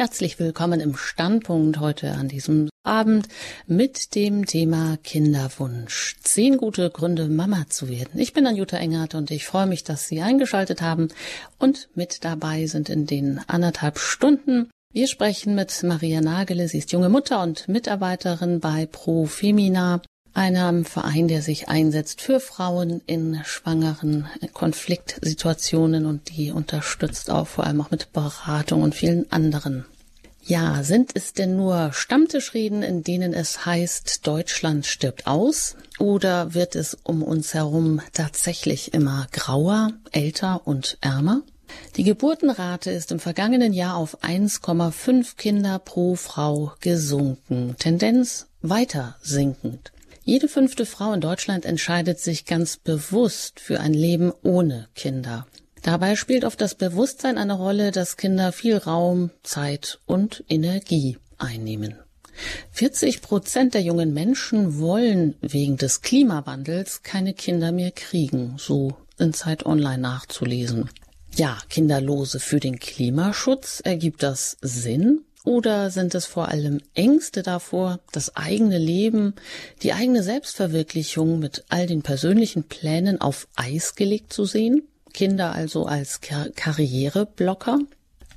Herzlich willkommen im Standpunkt heute an diesem Abend mit dem Thema Kinderwunsch. Zehn gute Gründe, Mama zu werden. Ich bin Anjuta Engert und ich freue mich, dass Sie eingeschaltet haben und mit dabei sind in den anderthalb Stunden. Wir sprechen mit Maria Nagele. Sie ist junge Mutter und Mitarbeiterin bei Pro Femina einem Verein, der sich einsetzt für Frauen in schwangeren Konfliktsituationen und die unterstützt auch vor allem auch mit Beratung und vielen anderen. Ja, sind es denn nur Stammtischreden, in denen es heißt, Deutschland stirbt aus? Oder wird es um uns herum tatsächlich immer grauer, älter und ärmer? Die Geburtenrate ist im vergangenen Jahr auf 1,5 Kinder pro Frau gesunken, Tendenz weiter sinkend. Jede fünfte Frau in Deutschland entscheidet sich ganz bewusst für ein Leben ohne Kinder. Dabei spielt oft das Bewusstsein eine Rolle, dass Kinder viel Raum, Zeit und Energie einnehmen. 40 Prozent der jungen Menschen wollen wegen des Klimawandels keine Kinder mehr kriegen, so in Zeit Online nachzulesen. Ja, Kinderlose für den Klimaschutz ergibt das Sinn? Oder sind es vor allem Ängste davor, das eigene Leben, die eigene Selbstverwirklichung mit all den persönlichen Plänen auf Eis gelegt zu sehen? Kinder also als Kar Karriereblocker?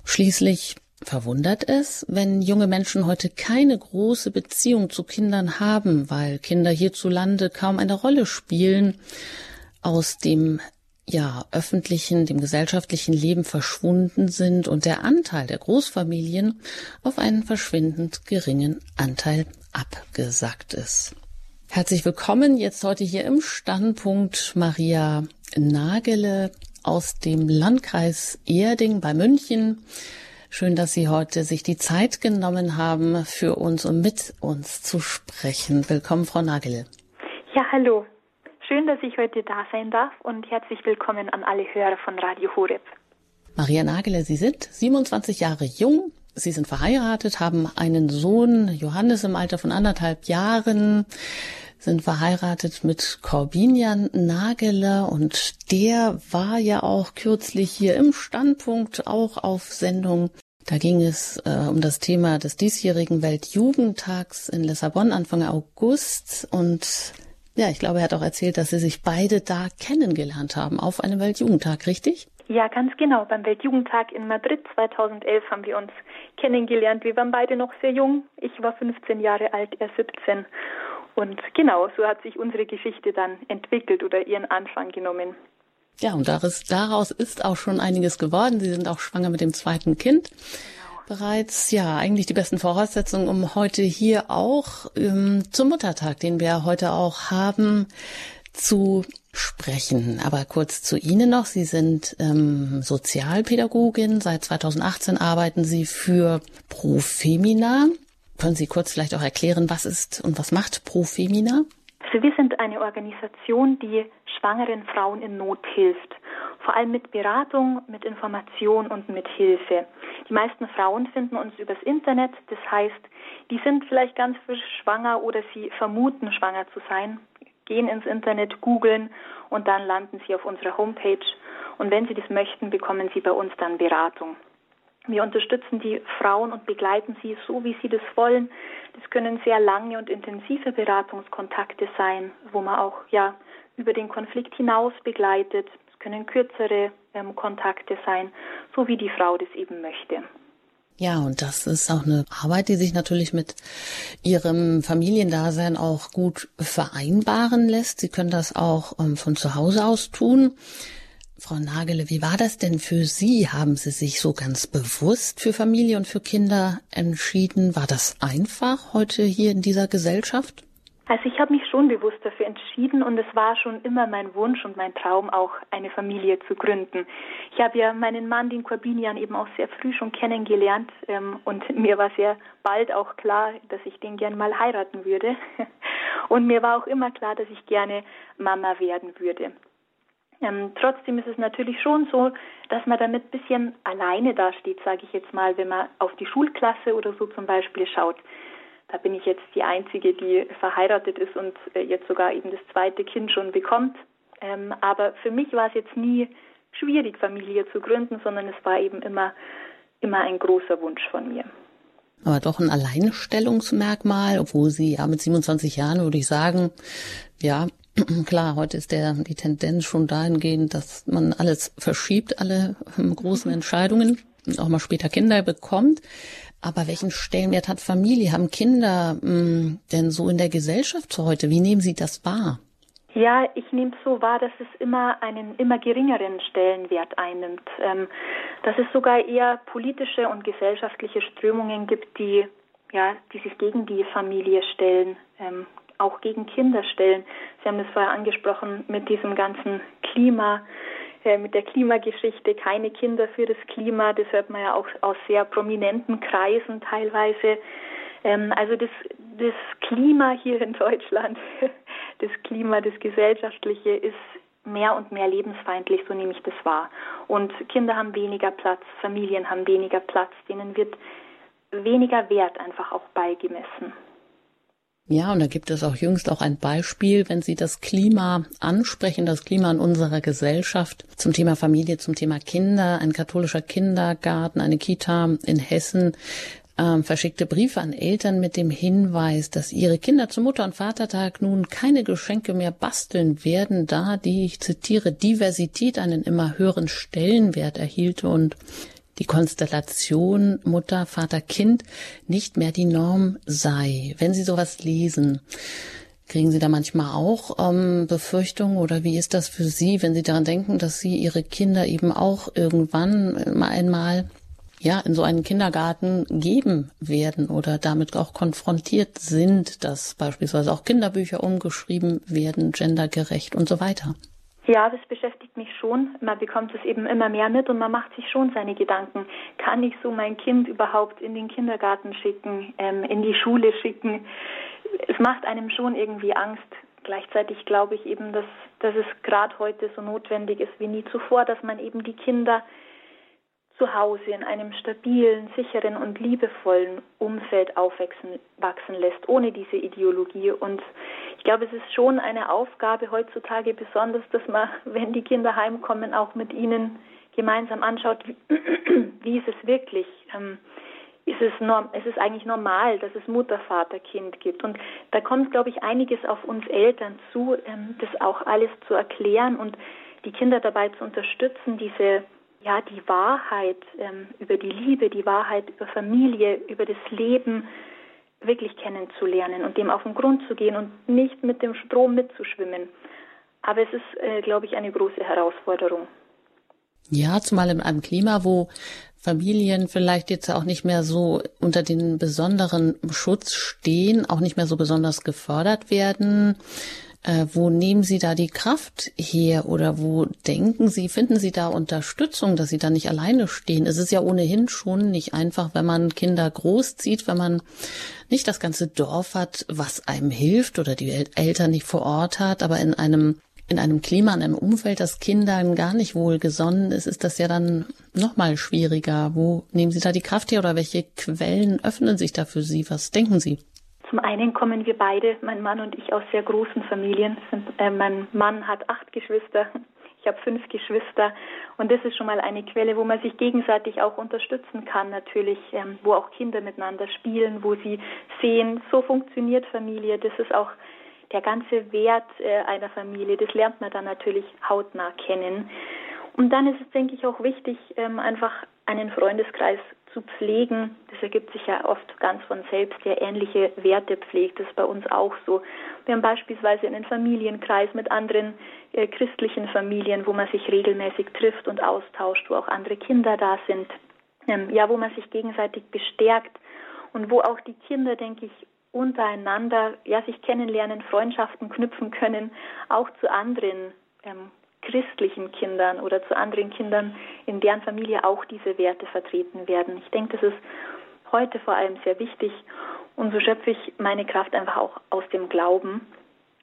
Schließlich verwundert es, wenn junge Menschen heute keine große Beziehung zu Kindern haben, weil Kinder hierzulande kaum eine Rolle spielen, aus dem ja, öffentlichen, dem gesellschaftlichen Leben verschwunden sind und der Anteil der Großfamilien auf einen verschwindend geringen Anteil abgesagt ist. Herzlich willkommen jetzt heute hier im Standpunkt Maria Nagele aus dem Landkreis Erding bei München. Schön, dass Sie heute sich die Zeit genommen haben, für uns und mit uns zu sprechen. Willkommen, Frau Nagele. Ja, hallo. Schön, dass ich heute da sein darf und herzlich willkommen an alle Hörer von Radio Horeb. Maria Nagele, Sie sind 27 Jahre jung. Sie sind verheiratet, haben einen Sohn, Johannes im Alter von anderthalb Jahren, sind verheiratet mit Corbinian Nagele und der war ja auch kürzlich hier im Standpunkt auch auf Sendung. Da ging es äh, um das Thema des diesjährigen Weltjugendtags in Lissabon Anfang August und ja, ich glaube, er hat auch erzählt, dass Sie sich beide da kennengelernt haben auf einem Weltjugendtag, richtig? Ja, ganz genau. Beim Weltjugendtag in Madrid 2011 haben wir uns kennengelernt. Wir waren beide noch sehr jung. Ich war 15 Jahre alt, er 17. Und genau, so hat sich unsere Geschichte dann entwickelt oder ihren Anfang genommen. Ja, und daraus ist auch schon einiges geworden. Sie sind auch schwanger mit dem zweiten Kind bereits ja eigentlich die besten Voraussetzungen, um heute hier auch ähm, zum Muttertag, den wir heute auch haben, zu sprechen. Aber kurz zu Ihnen noch. Sie sind ähm, Sozialpädagogin. Seit 2018 arbeiten Sie für Profemina. Können Sie kurz vielleicht auch erklären, was ist und was macht Profemina? Also wir sind eine Organisation, die schwangeren Frauen in Not hilft vor allem mit Beratung, mit Information und mit Hilfe. Die meisten Frauen finden uns übers Internet, das heißt, die sind vielleicht ganz frisch schwanger oder sie vermuten schwanger zu sein, gehen ins Internet, googeln und dann landen sie auf unserer Homepage und wenn sie das möchten, bekommen sie bei uns dann Beratung. Wir unterstützen die Frauen und begleiten sie so, wie sie das wollen. Das können sehr lange und intensive Beratungskontakte sein, wo man auch ja über den Konflikt hinaus begleitet, können kürzere ähm, Kontakte sein, so wie die Frau das eben möchte. Ja, und das ist auch eine Arbeit, die sich natürlich mit Ihrem Familiendasein auch gut vereinbaren lässt. Sie können das auch ähm, von zu Hause aus tun. Frau Nagele, wie war das denn für Sie? Haben Sie sich so ganz bewusst für Familie und für Kinder entschieden? War das einfach heute hier in dieser Gesellschaft? Also ich habe mich schon bewusst dafür entschieden und es war schon immer mein Wunsch und mein Traum, auch eine Familie zu gründen. Ich habe ja meinen Mann, den Corbinian, eben auch sehr früh schon kennengelernt ähm, und mir war sehr bald auch klar, dass ich den gern mal heiraten würde. Und mir war auch immer klar, dass ich gerne Mama werden würde. Ähm, trotzdem ist es natürlich schon so, dass man damit ein bisschen alleine dasteht, sage ich jetzt mal, wenn man auf die Schulklasse oder so zum Beispiel schaut. Da bin ich jetzt die Einzige, die verheiratet ist und äh, jetzt sogar eben das zweite Kind schon bekommt. Ähm, aber für mich war es jetzt nie schwierig, Familie zu gründen, sondern es war eben immer immer ein großer Wunsch von mir. Aber doch ein Alleinstellungsmerkmal, obwohl Sie ja mit 27 Jahren, würde ich sagen, ja, klar, heute ist der, die Tendenz schon dahingehend, dass man alles verschiebt, alle ähm, großen Entscheidungen auch mal später Kinder bekommt. Aber welchen Stellenwert hat Familie, haben Kinder mh, hm, denn so in der Gesellschaft heute? Wie nehmen Sie das wahr? Ja, ich nehme es so wahr, dass es immer einen immer geringeren Stellenwert einnimmt. Ähm, dass es sogar eher politische und gesellschaftliche Strömungen gibt, die ja, die sich gegen die Familie stellen, ähm, auch gegen Kinder stellen. Sie haben das vorher angesprochen mit diesem ganzen Klima, äh, mit der Klimageschichte, keine Kinder für das Klima. Das hört man ja auch aus sehr prominenten Kreisen teilweise. Ähm, also das, das Klima hier in Deutschland, das Klima, das Gesellschaftliche ist mehr und mehr lebensfeindlich, so nehme ich das wahr. Und Kinder haben weniger Platz, Familien haben weniger Platz, denen wird weniger Wert einfach auch beigemessen. Ja, und da gibt es auch jüngst auch ein Beispiel, wenn Sie das Klima ansprechen, das Klima in unserer Gesellschaft. Zum Thema Familie, zum Thema Kinder, ein katholischer Kindergarten, eine Kita in Hessen ähm, verschickte Briefe an Eltern mit dem Hinweis, dass ihre Kinder zum Mutter- und Vatertag nun keine Geschenke mehr basteln werden, da die, ich zitiere, Diversität einen immer höheren Stellenwert erhielte und die Konstellation Mutter, Vater, Kind nicht mehr die Norm sei. Wenn Sie sowas lesen, kriegen Sie da manchmal auch ähm, Befürchtungen oder wie ist das für Sie, wenn Sie daran denken, dass Sie Ihre Kinder eben auch irgendwann mal einmal ja, in so einen Kindergarten geben werden oder damit auch konfrontiert sind, dass beispielsweise auch Kinderbücher umgeschrieben werden, gendergerecht und so weiter. Ja, das beschäftigt mich schon. Man bekommt es eben immer mehr mit und man macht sich schon seine Gedanken. Kann ich so mein Kind überhaupt in den Kindergarten schicken, ähm, in die Schule schicken? Es macht einem schon irgendwie Angst. Gleichzeitig glaube ich eben, dass, dass es gerade heute so notwendig ist wie nie zuvor, dass man eben die Kinder zu Hause in einem stabilen, sicheren und liebevollen Umfeld aufwachsen wachsen lässt, ohne diese Ideologie. Und ich glaube, es ist schon eine Aufgabe heutzutage besonders, dass man, wenn die Kinder heimkommen, auch mit ihnen gemeinsam anschaut, wie, wie ist es wirklich? Ähm, ist es, norm, es ist eigentlich normal, dass es Mutter, Vater, Kind gibt. Und da kommt, glaube ich, einiges auf uns Eltern zu, ähm, das auch alles zu erklären und die Kinder dabei zu unterstützen, diese ja, die Wahrheit ähm, über die Liebe, die Wahrheit über Familie, über das Leben wirklich kennenzulernen und dem auf den Grund zu gehen und nicht mit dem Strom mitzuschwimmen. Aber es ist, äh, glaube ich, eine große Herausforderung. Ja, zumal in einem Klima, wo Familien vielleicht jetzt auch nicht mehr so unter den besonderen Schutz stehen, auch nicht mehr so besonders gefördert werden. Äh, wo nehmen Sie da die Kraft her oder wo denken Sie, finden Sie da Unterstützung, dass Sie da nicht alleine stehen? Es ist ja ohnehin schon nicht einfach, wenn man Kinder großzieht, wenn man nicht das ganze Dorf hat, was einem hilft oder die Eltern nicht vor Ort hat, aber in einem in einem Klima, in einem Umfeld, das Kindern gar nicht wohlgesonnen ist, ist das ja dann noch mal schwieriger. Wo nehmen Sie da die Kraft her oder welche Quellen öffnen sich da für Sie? Was denken Sie? Zum einen kommen wir beide, mein Mann und ich, aus sehr großen Familien. Sind, äh, mein Mann hat acht Geschwister, ich habe fünf Geschwister und das ist schon mal eine Quelle, wo man sich gegenseitig auch unterstützen kann, natürlich, ähm, wo auch Kinder miteinander spielen, wo sie sehen, so funktioniert Familie. Das ist auch der ganze Wert äh, einer Familie. Das lernt man dann natürlich hautnah kennen. Und dann ist es, denke ich, auch wichtig, ähm, einfach einen Freundeskreis zu pflegen. Das ergibt sich ja oft ganz von selbst, der ähnliche Werte pflegt. Das ist bei uns auch so. Wir haben beispielsweise einen Familienkreis mit anderen äh, christlichen Familien, wo man sich regelmäßig trifft und austauscht, wo auch andere Kinder da sind. Ähm, ja, wo man sich gegenseitig bestärkt und wo auch die Kinder, denke ich, untereinander ja sich kennenlernen, Freundschaften knüpfen können, auch zu anderen ähm, christlichen Kindern oder zu anderen Kindern, in deren Familie auch diese Werte vertreten werden. Ich denke, das ist heute vor allem sehr wichtig und so schöpfe ich meine Kraft einfach auch aus dem Glauben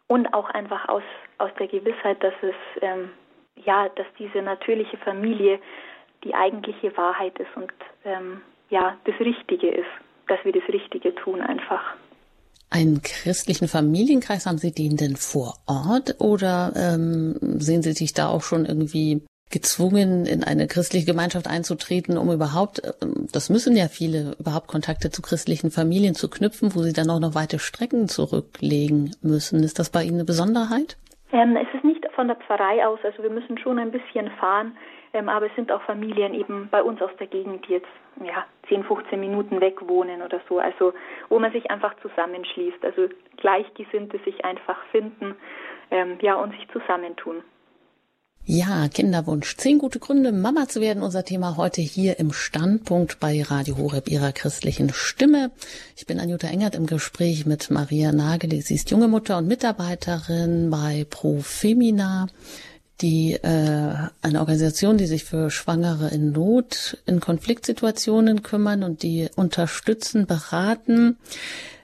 und auch einfach aus, aus der Gewissheit, dass es ähm, ja, dass diese natürliche Familie die eigentliche Wahrheit ist und ähm, ja, das Richtige ist, dass wir das Richtige tun einfach. Einen christlichen Familienkreis, haben Sie den denn vor Ort oder ähm, sehen Sie sich da auch schon irgendwie gezwungen, in eine christliche Gemeinschaft einzutreten, um überhaupt, ähm, das müssen ja viele, überhaupt Kontakte zu christlichen Familien zu knüpfen, wo sie dann auch noch weite Strecken zurücklegen müssen. Ist das bei Ihnen eine Besonderheit? Ähm, es ist nicht von der Pfarrei aus, also wir müssen schon ein bisschen fahren, ähm, aber es sind auch Familien eben bei uns aus der Gegend, die jetzt ja, 10, 15 Minuten weg wohnen oder so, also wo man sich einfach zusammenschließt, also Gleichgesinnte sich einfach finden ähm, ja, und sich zusammentun. Ja, Kinderwunsch. Zehn gute Gründe, Mama zu werden. Unser Thema heute hier im Standpunkt bei Radio Horeb ihrer christlichen Stimme. Ich bin Anjuta Engert im Gespräch mit Maria Nageli. Sie ist junge Mutter und Mitarbeiterin bei Pro Femina, die äh, eine Organisation, die sich für Schwangere in Not, in Konfliktsituationen kümmern und die unterstützen, beraten.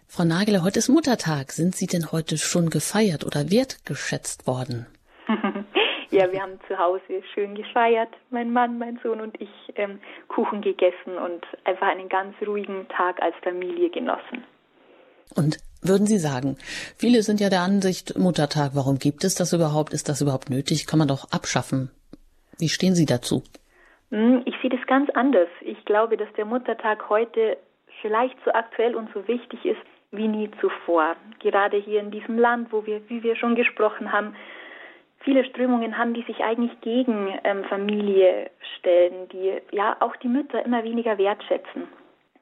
Frau Nagele, heute ist Muttertag. Sind Sie denn heute schon gefeiert oder wertgeschätzt worden? Ja, wir haben zu Hause schön gefeiert, mein Mann, mein Sohn und ich, ähm, Kuchen gegessen und einfach einen ganz ruhigen Tag als Familie genossen. Und würden Sie sagen, viele sind ja der Ansicht, Muttertag, warum gibt es das überhaupt? Ist das überhaupt nötig? Kann man doch abschaffen. Wie stehen Sie dazu? Hm, ich sehe das ganz anders. Ich glaube, dass der Muttertag heute vielleicht so aktuell und so wichtig ist wie nie zuvor. Gerade hier in diesem Land, wo wir, wie wir schon gesprochen haben, viele Strömungen haben, die sich eigentlich gegen ähm, Familie stellen, die ja auch die Mütter immer weniger wertschätzen.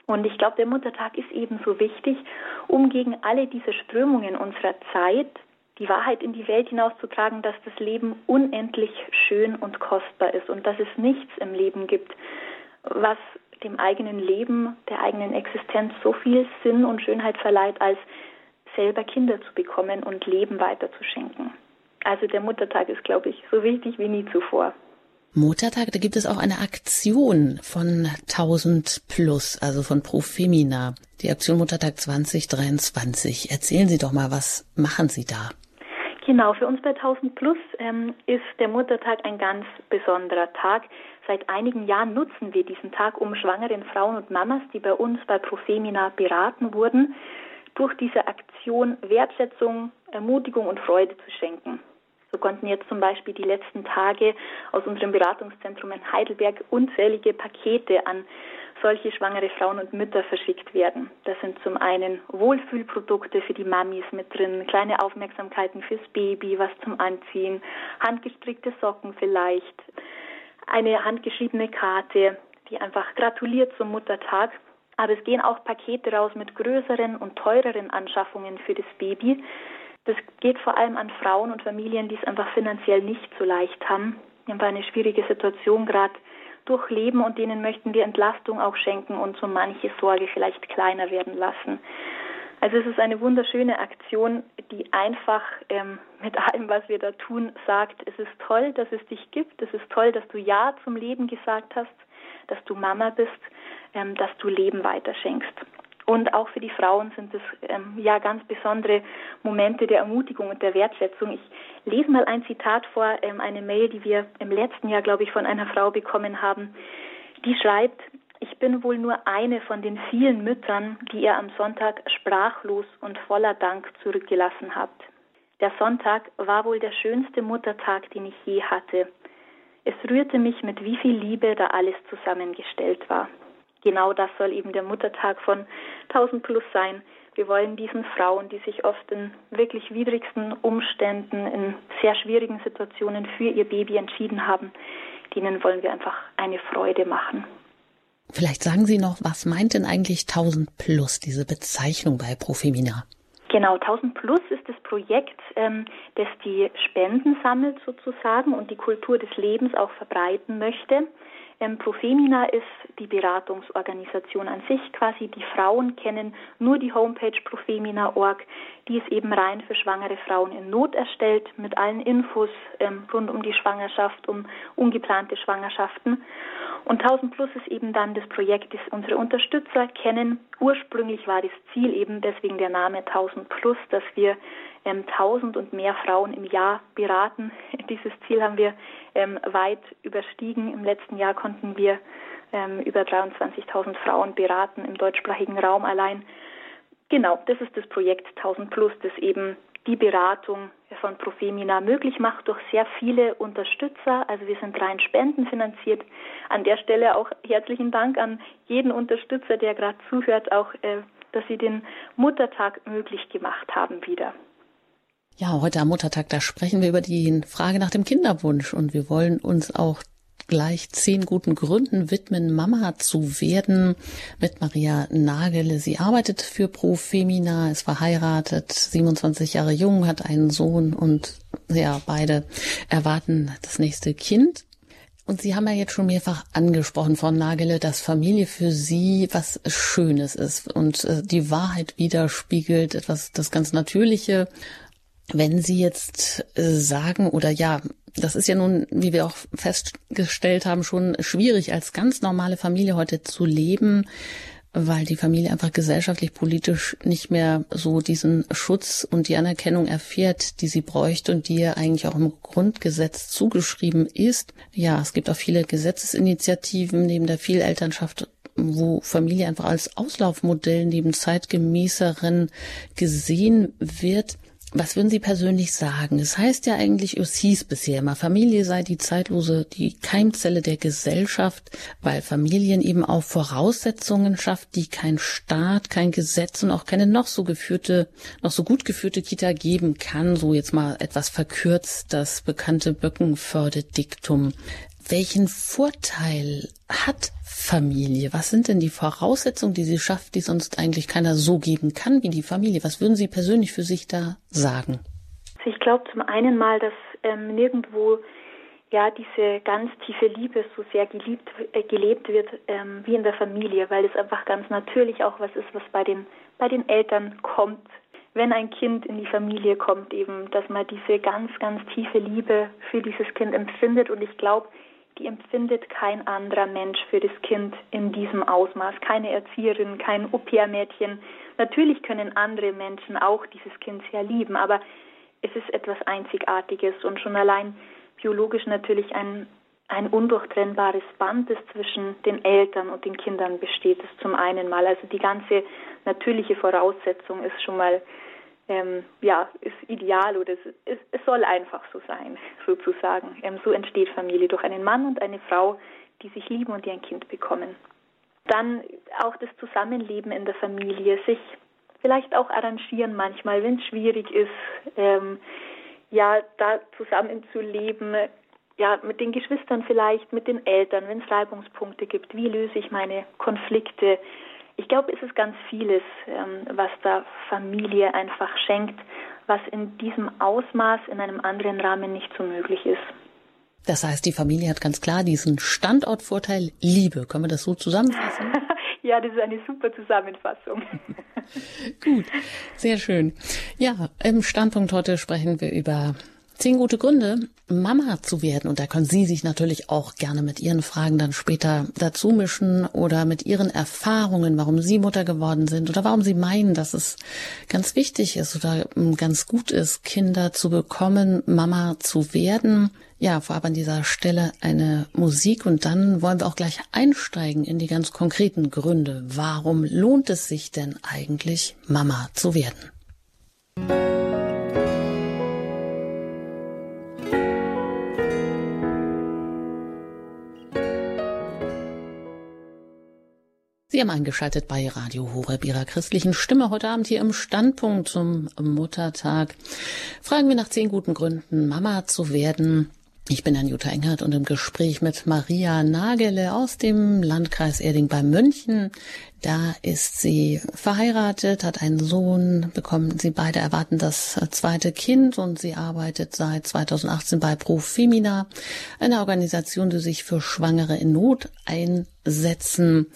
Und ich glaube, der Muttertag ist ebenso wichtig, um gegen alle diese Strömungen unserer Zeit die Wahrheit in die Welt hinauszutragen, dass das Leben unendlich schön und kostbar ist und dass es nichts im Leben gibt, was dem eigenen Leben, der eigenen Existenz so viel Sinn und Schönheit verleiht, als selber Kinder zu bekommen und Leben weiterzuschenken. Also der Muttertag ist, glaube ich, so wichtig wie nie zuvor. Muttertag, da gibt es auch eine Aktion von 1000 Plus, also von Pro Femina, die Aktion Muttertag 2023. Erzählen Sie doch mal, was machen Sie da? Genau, für uns bei 1000 Plus ähm, ist der Muttertag ein ganz besonderer Tag. Seit einigen Jahren nutzen wir diesen Tag, um schwangeren Frauen und Mamas, die bei uns bei Pro Femina beraten wurden, durch diese Aktion Wertschätzung, Ermutigung und Freude zu schenken. So konnten jetzt zum Beispiel die letzten Tage aus unserem Beratungszentrum in Heidelberg unzählige Pakete an solche schwangere Frauen und Mütter verschickt werden. Das sind zum einen Wohlfühlprodukte für die Mamis mit drin, kleine Aufmerksamkeiten fürs Baby, was zum Anziehen, handgestrickte Socken vielleicht, eine handgeschriebene Karte, die einfach gratuliert zum Muttertag. Aber es gehen auch Pakete raus mit größeren und teureren Anschaffungen für das Baby, das geht vor allem an Frauen und Familien, die es einfach finanziell nicht so leicht haben. Die haben eine schwierige Situation gerade durchleben und denen möchten wir Entlastung auch schenken und so manche Sorge vielleicht kleiner werden lassen. Also es ist eine wunderschöne Aktion, die einfach ähm, mit allem, was wir da tun, sagt, es ist toll, dass es dich gibt, es ist toll, dass du Ja zum Leben gesagt hast, dass du Mama bist, ähm, dass du Leben weiterschenkst. Und auch für die Frauen sind es ähm, ja ganz besondere Momente der Ermutigung und der Wertschätzung. Ich lese mal ein Zitat vor, ähm, eine Mail, die wir im letzten Jahr, glaube ich, von einer Frau bekommen haben. Die schreibt, ich bin wohl nur eine von den vielen Müttern, die ihr am Sonntag sprachlos und voller Dank zurückgelassen habt. Der Sonntag war wohl der schönste Muttertag, den ich je hatte. Es rührte mich, mit wie viel Liebe da alles zusammengestellt war genau das soll eben der Muttertag von 1000 Plus sein. Wir wollen diesen Frauen, die sich oft in wirklich widrigsten Umständen, in sehr schwierigen Situationen für ihr Baby entschieden haben, denen wollen wir einfach eine Freude machen. Vielleicht sagen Sie noch, was meint denn eigentlich 1000 Plus, diese Bezeichnung bei Profemina? Genau, 1000 Plus ist das Projekt, ähm, das die Spenden sammelt sozusagen und die Kultur des Lebens auch verbreiten möchte. Ähm, Profemina ist die Beratungsorganisation an sich quasi. Die Frauen kennen nur die Homepage profemina.org. Die ist eben rein für schwangere Frauen in Not erstellt mit allen Infos ähm, rund um die Schwangerschaft, um ungeplante Schwangerschaften. Und 1000 Plus ist eben dann das Projekt, das unsere Unterstützer kennen. Ursprünglich war das Ziel eben deswegen der Name 1000 Plus, dass wir ähm, 1000 und mehr Frauen im Jahr beraten. Dieses Ziel haben wir ähm, weit überstiegen. Im letzten Jahr konnten wir ähm, über 23.000 Frauen beraten im deutschsprachigen Raum allein. Genau, das ist das Projekt 1000 Plus, das eben die Beratung von Profemina möglich macht durch sehr viele Unterstützer. Also wir sind rein spendenfinanziert. An der Stelle auch herzlichen Dank an jeden Unterstützer, der gerade zuhört, auch äh, dass Sie den Muttertag möglich gemacht haben wieder. Ja, heute am Muttertag, da sprechen wir über die Frage nach dem Kinderwunsch und wir wollen uns auch gleich zehn guten Gründen widmen, Mama zu werden mit Maria Nagel. Sie arbeitet für Pro Femina, ist verheiratet, 27 Jahre jung, hat einen Sohn und ja, beide erwarten das nächste Kind. Und Sie haben ja jetzt schon mehrfach angesprochen, Frau Nagele, dass Familie für Sie was Schönes ist und äh, die Wahrheit widerspiegelt, etwas, das ganz Natürliche. Wenn Sie jetzt äh, sagen oder ja, das ist ja nun, wie wir auch festgestellt haben, schon schwierig, als ganz normale Familie heute zu leben, weil die Familie einfach gesellschaftlich, politisch nicht mehr so diesen Schutz und die Anerkennung erfährt, die sie bräuchte und die ja eigentlich auch im Grundgesetz zugeschrieben ist. Ja, es gibt auch viele Gesetzesinitiativen neben der Vielelternschaft wo Familie einfach als Auslaufmodell neben zeitgemäßeren gesehen wird. Was würden Sie persönlich sagen? Es heißt ja eigentlich, es hieß bisher immer, Familie sei die zeitlose, die Keimzelle der Gesellschaft, weil Familien eben auch Voraussetzungen schafft, die kein Staat, kein Gesetz und auch keine noch so geführte, noch so gut geführte Kita geben kann. So jetzt mal etwas verkürzt das bekannte Böckenförde-Diktum. Welchen Vorteil hat Familie? Was sind denn die Voraussetzungen, die sie schafft, die sonst eigentlich keiner so geben kann wie die Familie? Was würden Sie persönlich für sich da sagen? Ich glaube zum einen mal, dass ähm, nirgendwo ja diese ganz tiefe Liebe so sehr geliebt, äh, gelebt wird ähm, wie in der Familie, weil es einfach ganz natürlich auch was ist, was bei den bei den Eltern kommt, wenn ein Kind in die Familie kommt, eben, dass man diese ganz, ganz tiefe Liebe für dieses Kind empfindet. Und ich glaube, die empfindet kein anderer Mensch für das Kind in diesem Ausmaß. Keine Erzieherin, kein Au-pair-Mädchen. Natürlich können andere Menschen auch dieses Kind sehr lieben, aber es ist etwas Einzigartiges und schon allein biologisch natürlich ein, ein undurchtrennbares Band, das zwischen den Eltern und den Kindern besteht, das zum einen mal. Also die ganze natürliche Voraussetzung ist schon mal ähm, ja, ist ideal oder es, es, es, soll einfach so sein, sozusagen. Ähm, so entsteht Familie durch einen Mann und eine Frau, die sich lieben und die ein Kind bekommen. Dann auch das Zusammenleben in der Familie, sich vielleicht auch arrangieren manchmal, wenn es schwierig ist, ähm, ja, da zusammenzuleben, ja, mit den Geschwistern vielleicht, mit den Eltern, wenn es Reibungspunkte gibt, wie löse ich meine Konflikte, ich glaube, es ist ganz vieles, ähm, was da Familie einfach schenkt, was in diesem Ausmaß in einem anderen Rahmen nicht so möglich ist. Das heißt, die Familie hat ganz klar diesen Standortvorteil Liebe. Können wir das so zusammenfassen? ja, das ist eine super Zusammenfassung. Gut, sehr schön. Ja, im Standpunkt heute sprechen wir über Zehn gute Gründe, Mama zu werden. Und da können Sie sich natürlich auch gerne mit Ihren Fragen dann später dazu mischen oder mit Ihren Erfahrungen, warum Sie Mutter geworden sind oder warum Sie meinen, dass es ganz wichtig ist oder ähm, ganz gut ist, Kinder zu bekommen, Mama zu werden. Ja, vorab an dieser Stelle eine Musik und dann wollen wir auch gleich einsteigen in die ganz konkreten Gründe. Warum lohnt es sich denn eigentlich, Mama zu werden? Sie haben eingeschaltet bei Radio Horeb Ihrer christlichen Stimme heute Abend hier im Standpunkt zum Muttertag. Fragen wir nach zehn guten Gründen, Mama zu werden. Ich bin Anjuta Engert und im Gespräch mit Maria Nagele aus dem Landkreis Erding bei München. Da ist sie verheiratet, hat einen Sohn, bekommen sie beide erwarten das zweite Kind und sie arbeitet seit 2018 bei Pro Femina, einer Organisation, die sich für Schwangere in Not einsetzen.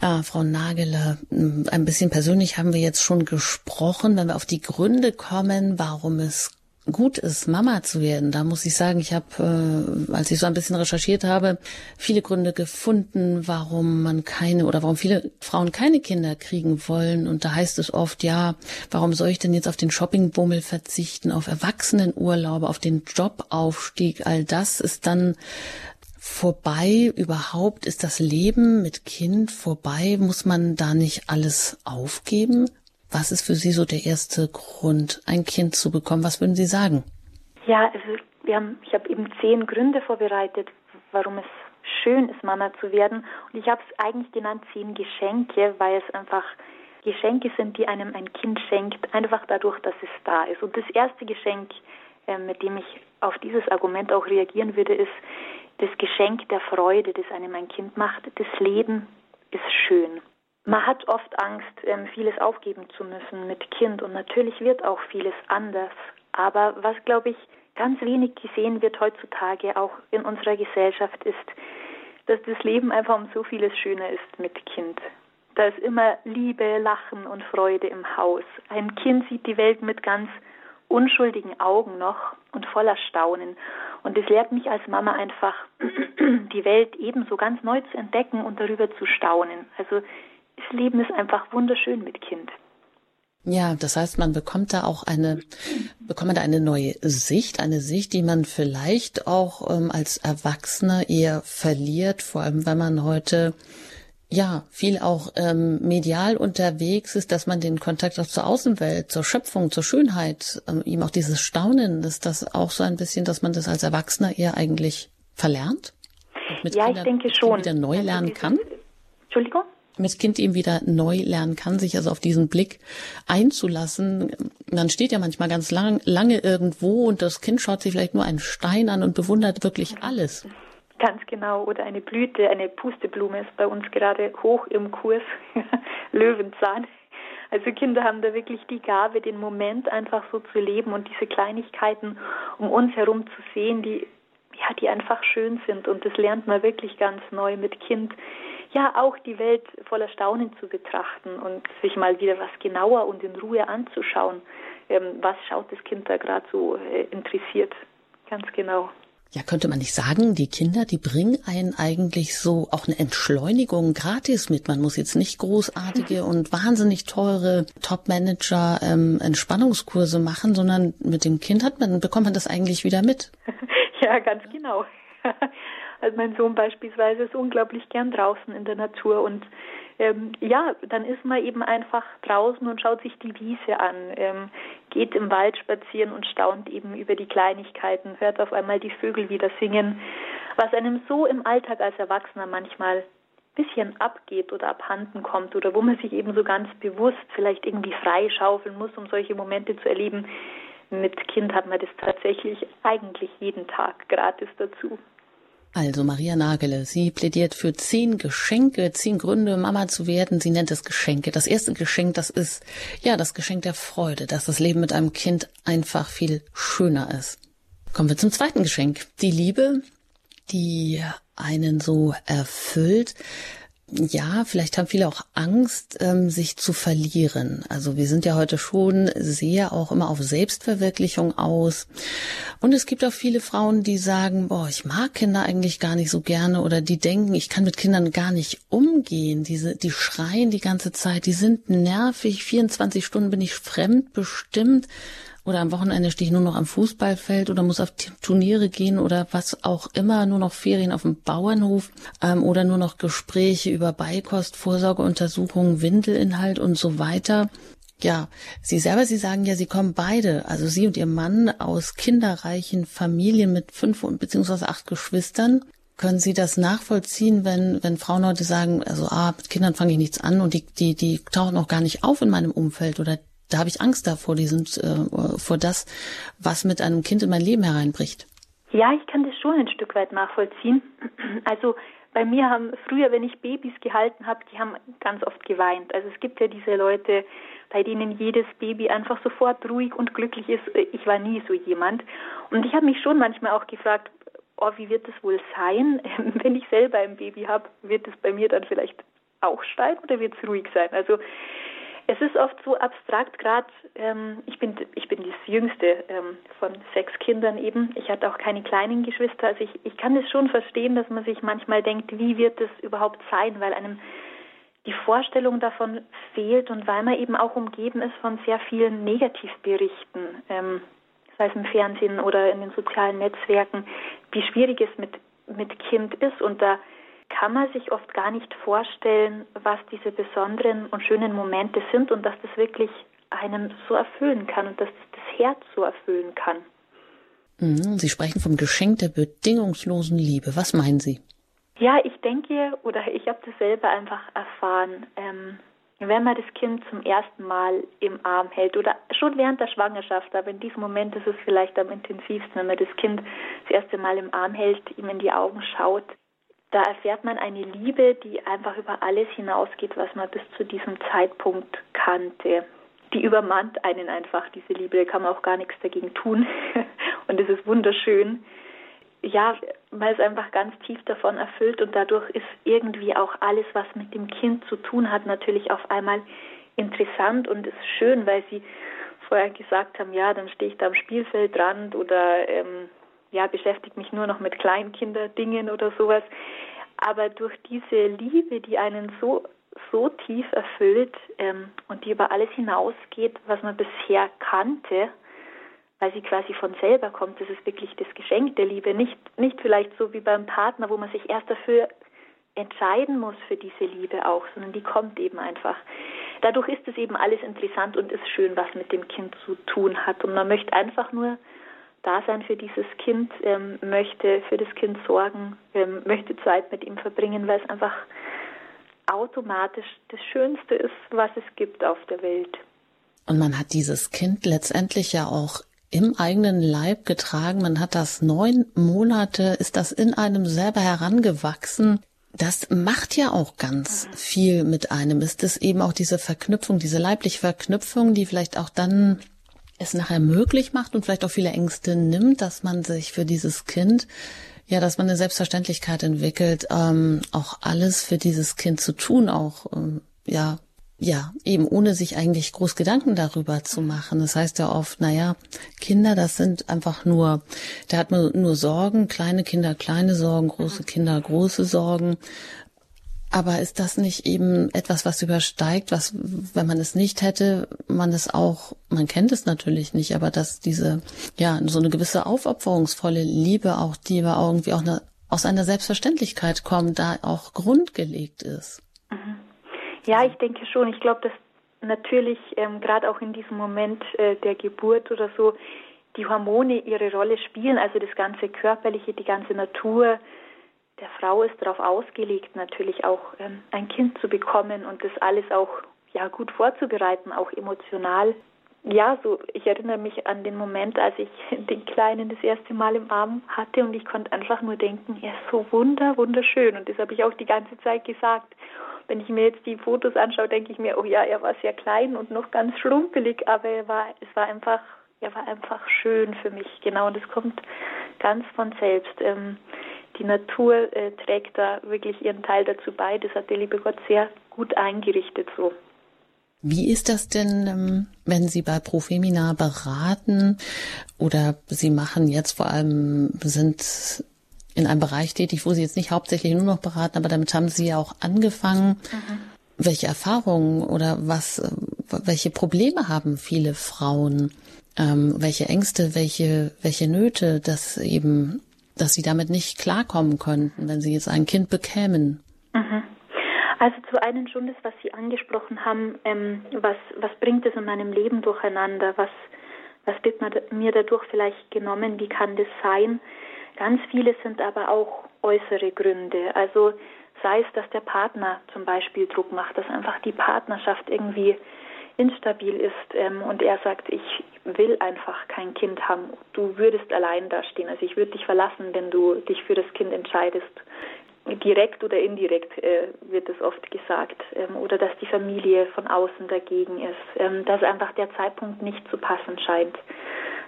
Äh, Frau Nagele, ein bisschen persönlich haben wir jetzt schon gesprochen, wenn wir auf die Gründe kommen, warum es gut ist, Mama zu werden, da muss ich sagen, ich habe, äh, als ich so ein bisschen recherchiert habe, viele Gründe gefunden, warum man keine oder warum viele Frauen keine Kinder kriegen wollen. Und da heißt es oft, ja, warum soll ich denn jetzt auf den Shoppingbummel verzichten, auf Erwachsenenurlaube, auf den Jobaufstieg? All das ist dann vorbei. Überhaupt ist das Leben mit Kind vorbei. Muss man da nicht alles aufgeben? Was ist für Sie so der erste Grund, ein Kind zu bekommen? Was würden Sie sagen? Ja, also wir haben, ich habe eben zehn Gründe vorbereitet, warum es schön ist, Mama zu werden. Und ich habe es eigentlich genannt zehn Geschenke, weil es einfach Geschenke sind, die einem ein Kind schenkt, einfach dadurch, dass es da ist. Und das erste Geschenk, äh, mit dem ich auf dieses Argument auch reagieren würde, ist das Geschenk der Freude, das einem ein Kind macht. Das Leben ist schön. Man hat oft Angst, ähm, vieles aufgeben zu müssen mit Kind und natürlich wird auch vieles anders. Aber was, glaube ich, ganz wenig gesehen wird heutzutage auch in unserer Gesellschaft ist, dass das Leben einfach um so vieles schöner ist mit Kind. Da ist immer Liebe, Lachen und Freude im Haus. Ein Kind sieht die Welt mit ganz unschuldigen Augen noch und voller Staunen. Und es lehrt mich als Mama einfach, die Welt ebenso ganz neu zu entdecken und darüber zu staunen. Also das Leben ist einfach wunderschön mit Kind. Ja, das heißt, man bekommt da auch eine, bekommt da eine neue Sicht, eine Sicht, die man vielleicht auch ähm, als Erwachsener eher verliert, vor allem wenn man heute ja viel auch ähm, medial unterwegs ist, dass man den Kontakt auch zur Außenwelt, zur Schöpfung, zur Schönheit, ähm, ihm auch dieses Staunen, ist das auch so ein bisschen, dass man das als Erwachsener eher eigentlich verlernt? ja, ich denke schon. Wieder neu also lernen kann? Entschuldigung? Das Kind eben wieder neu lernen kann, sich also auf diesen Blick einzulassen. Man steht ja manchmal ganz lang, lange irgendwo und das Kind schaut sich vielleicht nur einen Stein an und bewundert wirklich alles. Ganz genau. Oder eine Blüte, eine Pusteblume ist bei uns gerade hoch im Kurs. Löwenzahn. Also Kinder haben da wirklich die Gabe, den Moment einfach so zu leben und diese Kleinigkeiten um uns herum zu sehen, die ja, die einfach schön sind. Und das lernt man wirklich ganz neu mit Kind ja auch die Welt voller Staunen zu betrachten und sich mal wieder was genauer und in Ruhe anzuschauen. Ähm, was schaut das Kind da gerade so äh, interessiert? Ganz genau. Ja, könnte man nicht sagen, die Kinder, die bringen einen eigentlich so auch eine Entschleunigung gratis mit. Man muss jetzt nicht großartige und wahnsinnig teure Top-Manager ähm, Entspannungskurse machen, sondern mit dem Kind hat man, bekommt man das eigentlich wieder mit. ja, ganz genau. Also mein Sohn beispielsweise ist unglaublich gern draußen in der Natur und ähm, ja, dann ist man eben einfach draußen und schaut sich die Wiese an, ähm, geht im Wald spazieren und staunt eben über die Kleinigkeiten, hört auf einmal die Vögel wieder singen, was einem so im Alltag als Erwachsener manchmal bisschen abgeht oder abhanden kommt oder wo man sich eben so ganz bewusst vielleicht irgendwie freischaufeln muss, um solche Momente zu erleben. Mit Kind hat man das tatsächlich eigentlich jeden Tag gratis dazu. Also Maria Nagele, sie plädiert für zehn Geschenke, zehn Gründe, Mama zu werden. Sie nennt es Geschenke. Das erste Geschenk, das ist ja das Geschenk der Freude, dass das Leben mit einem Kind einfach viel schöner ist. Kommen wir zum zweiten Geschenk. Die Liebe, die einen so erfüllt ja, vielleicht haben viele auch Angst, ähm, sich zu verlieren. Also wir sind ja heute schon sehr auch immer auf Selbstverwirklichung aus. Und es gibt auch viele Frauen, die sagen, boah, ich mag Kinder eigentlich gar nicht so gerne oder die denken, ich kann mit Kindern gar nicht umgehen. Diese, die schreien die ganze Zeit, die sind nervig, 24 Stunden bin ich fremdbestimmt oder am Wochenende stehe ich nur noch am Fußballfeld oder muss auf Turniere gehen oder was auch immer, nur noch Ferien auf dem Bauernhof ähm, oder nur noch Gespräche über Beikost, Vorsorgeuntersuchungen, Windelinhalt und so weiter. Ja, Sie selber, Sie sagen ja, Sie kommen beide, also Sie und Ihr Mann aus kinderreichen Familien mit fünf und beziehungsweise acht Geschwistern. Können Sie das nachvollziehen, wenn, wenn Frauen heute sagen, also ah, mit Kindern fange ich nichts an und die, die, die tauchen auch gar nicht auf in meinem Umfeld oder da habe ich Angst davor, diesen, äh, vor das, was mit einem Kind in mein Leben hereinbricht. Ja, ich kann das schon ein Stück weit nachvollziehen. Also bei mir haben früher, wenn ich Babys gehalten habe, die haben ganz oft geweint. Also es gibt ja diese Leute, bei denen jedes Baby einfach sofort ruhig und glücklich ist. Ich war nie so jemand. Und ich habe mich schon manchmal auch gefragt, oh, wie wird es wohl sein, wenn ich selber ein Baby habe? Wird es bei mir dann vielleicht auch schreien oder wird es ruhig sein? Also es ist oft so abstrakt, gerade ähm, ich bin ich bin das jüngste ähm, von sechs Kindern eben. Ich hatte auch keine kleinen Geschwister. Also ich, ich kann es schon verstehen, dass man sich manchmal denkt, wie wird es überhaupt sein, weil einem die Vorstellung davon fehlt und weil man eben auch umgeben ist von sehr vielen Negativberichten, ähm, sei es im Fernsehen oder in den sozialen Netzwerken, wie schwierig es mit, mit Kind ist. Und da kann man sich oft gar nicht vorstellen, was diese besonderen und schönen Momente sind und dass das wirklich einem so erfüllen kann und dass das Herz so erfüllen kann. Mhm, Sie sprechen vom Geschenk der bedingungslosen Liebe. Was meinen Sie? Ja, ich denke, oder ich habe das selber einfach erfahren, ähm, wenn man das Kind zum ersten Mal im Arm hält oder schon während der Schwangerschaft, aber in diesem Moment ist es vielleicht am intensivsten, wenn man das Kind das erste Mal im Arm hält, ihm in die Augen schaut, da erfährt man eine Liebe, die einfach über alles hinausgeht, was man bis zu diesem Zeitpunkt kannte. Die übermannt einen einfach, diese Liebe, da kann man auch gar nichts dagegen tun. Und es ist wunderschön ja, weil es einfach ganz tief davon erfüllt und dadurch ist irgendwie auch alles, was mit dem Kind zu tun hat, natürlich auf einmal interessant und ist schön, weil sie vorher gesagt haben, ja, dann stehe ich da am Spielfeldrand oder ähm, ja, beschäftige mich nur noch mit Kleinkinderdingen oder sowas. Aber durch diese Liebe, die einen so so tief erfüllt ähm, und die über alles hinausgeht, was man bisher kannte, weil sie quasi von selber kommt. Das ist wirklich das Geschenk der Liebe. Nicht, nicht vielleicht so wie beim Partner, wo man sich erst dafür entscheiden muss für diese Liebe auch, sondern die kommt eben einfach. Dadurch ist es eben alles interessant und ist schön, was mit dem Kind zu tun hat. Und man möchte einfach nur da sein für dieses Kind, ähm, möchte für das Kind sorgen, ähm, möchte Zeit mit ihm verbringen, weil es einfach automatisch das Schönste ist, was es gibt auf der Welt. Und man hat dieses Kind letztendlich ja auch im eigenen Leib getragen. Man hat das neun Monate, ist das in einem selber herangewachsen. Das macht ja auch ganz viel mit einem. Ist es eben auch diese Verknüpfung, diese leibliche Verknüpfung, die vielleicht auch dann es nachher möglich macht und vielleicht auch viele Ängste nimmt, dass man sich für dieses Kind, ja, dass man eine Selbstverständlichkeit entwickelt, ähm, auch alles für dieses Kind zu tun, auch ähm, ja ja, eben ohne sich eigentlich groß Gedanken darüber zu machen. Das heißt ja oft, naja, Kinder, das sind einfach nur, da hat man nur Sorgen, kleine Kinder, kleine Sorgen, große Kinder, große Sorgen. Aber ist das nicht eben etwas, was übersteigt, was, wenn man es nicht hätte, man es auch, man kennt es natürlich nicht, aber dass diese, ja, so eine gewisse aufopferungsvolle Liebe auch, die aber irgendwie auch eine, aus einer Selbstverständlichkeit kommt, da auch grundgelegt ist. Mhm. Ja, ich denke schon. Ich glaube, dass natürlich ähm, gerade auch in diesem Moment äh, der Geburt oder so die Hormone ihre Rolle spielen. Also das ganze Körperliche, die ganze Natur der Frau ist darauf ausgelegt, natürlich auch ähm, ein Kind zu bekommen und das alles auch ja gut vorzubereiten, auch emotional. Ja, so ich erinnere mich an den Moment, als ich den Kleinen das erste Mal im Arm hatte und ich konnte einfach nur denken, er ist so wunder, wunderschön und das habe ich auch die ganze Zeit gesagt. Wenn ich mir jetzt die Fotos anschaue, denke ich mir, oh ja, er war sehr klein und noch ganz schrumpelig, aber er war, es war einfach, er war einfach schön für mich, genau. Und es kommt ganz von selbst. Ähm, die Natur äh, trägt da wirklich ihren Teil dazu bei. Das hat der liebe Gott sehr gut eingerichtet so. Wie ist das denn, ähm, wenn Sie bei Profemina beraten oder Sie machen jetzt vor allem, sind in einem Bereich tätig, wo Sie jetzt nicht hauptsächlich nur noch beraten, aber damit haben Sie ja auch angefangen. Mhm. Welche Erfahrungen oder was, welche Probleme haben viele Frauen? Ähm, welche Ängste, welche, welche Nöte, dass eben, dass sie damit nicht klarkommen könnten, wenn sie jetzt ein Kind bekämen? Mhm. Also zu einem schon das, was Sie angesprochen haben, ähm, was, was bringt es in meinem Leben durcheinander? Was, was wird mir dadurch vielleicht genommen? Wie kann das sein? Ganz viele sind aber auch äußere Gründe. Also sei es, dass der Partner zum Beispiel Druck macht, dass einfach die Partnerschaft irgendwie instabil ist ähm, und er sagt, ich will einfach kein Kind haben, du würdest allein dastehen. Also ich würde dich verlassen, wenn du dich für das Kind entscheidest. Direkt oder indirekt äh, wird es oft gesagt. Ähm, oder dass die Familie von außen dagegen ist. Ähm, dass einfach der Zeitpunkt nicht zu passen scheint.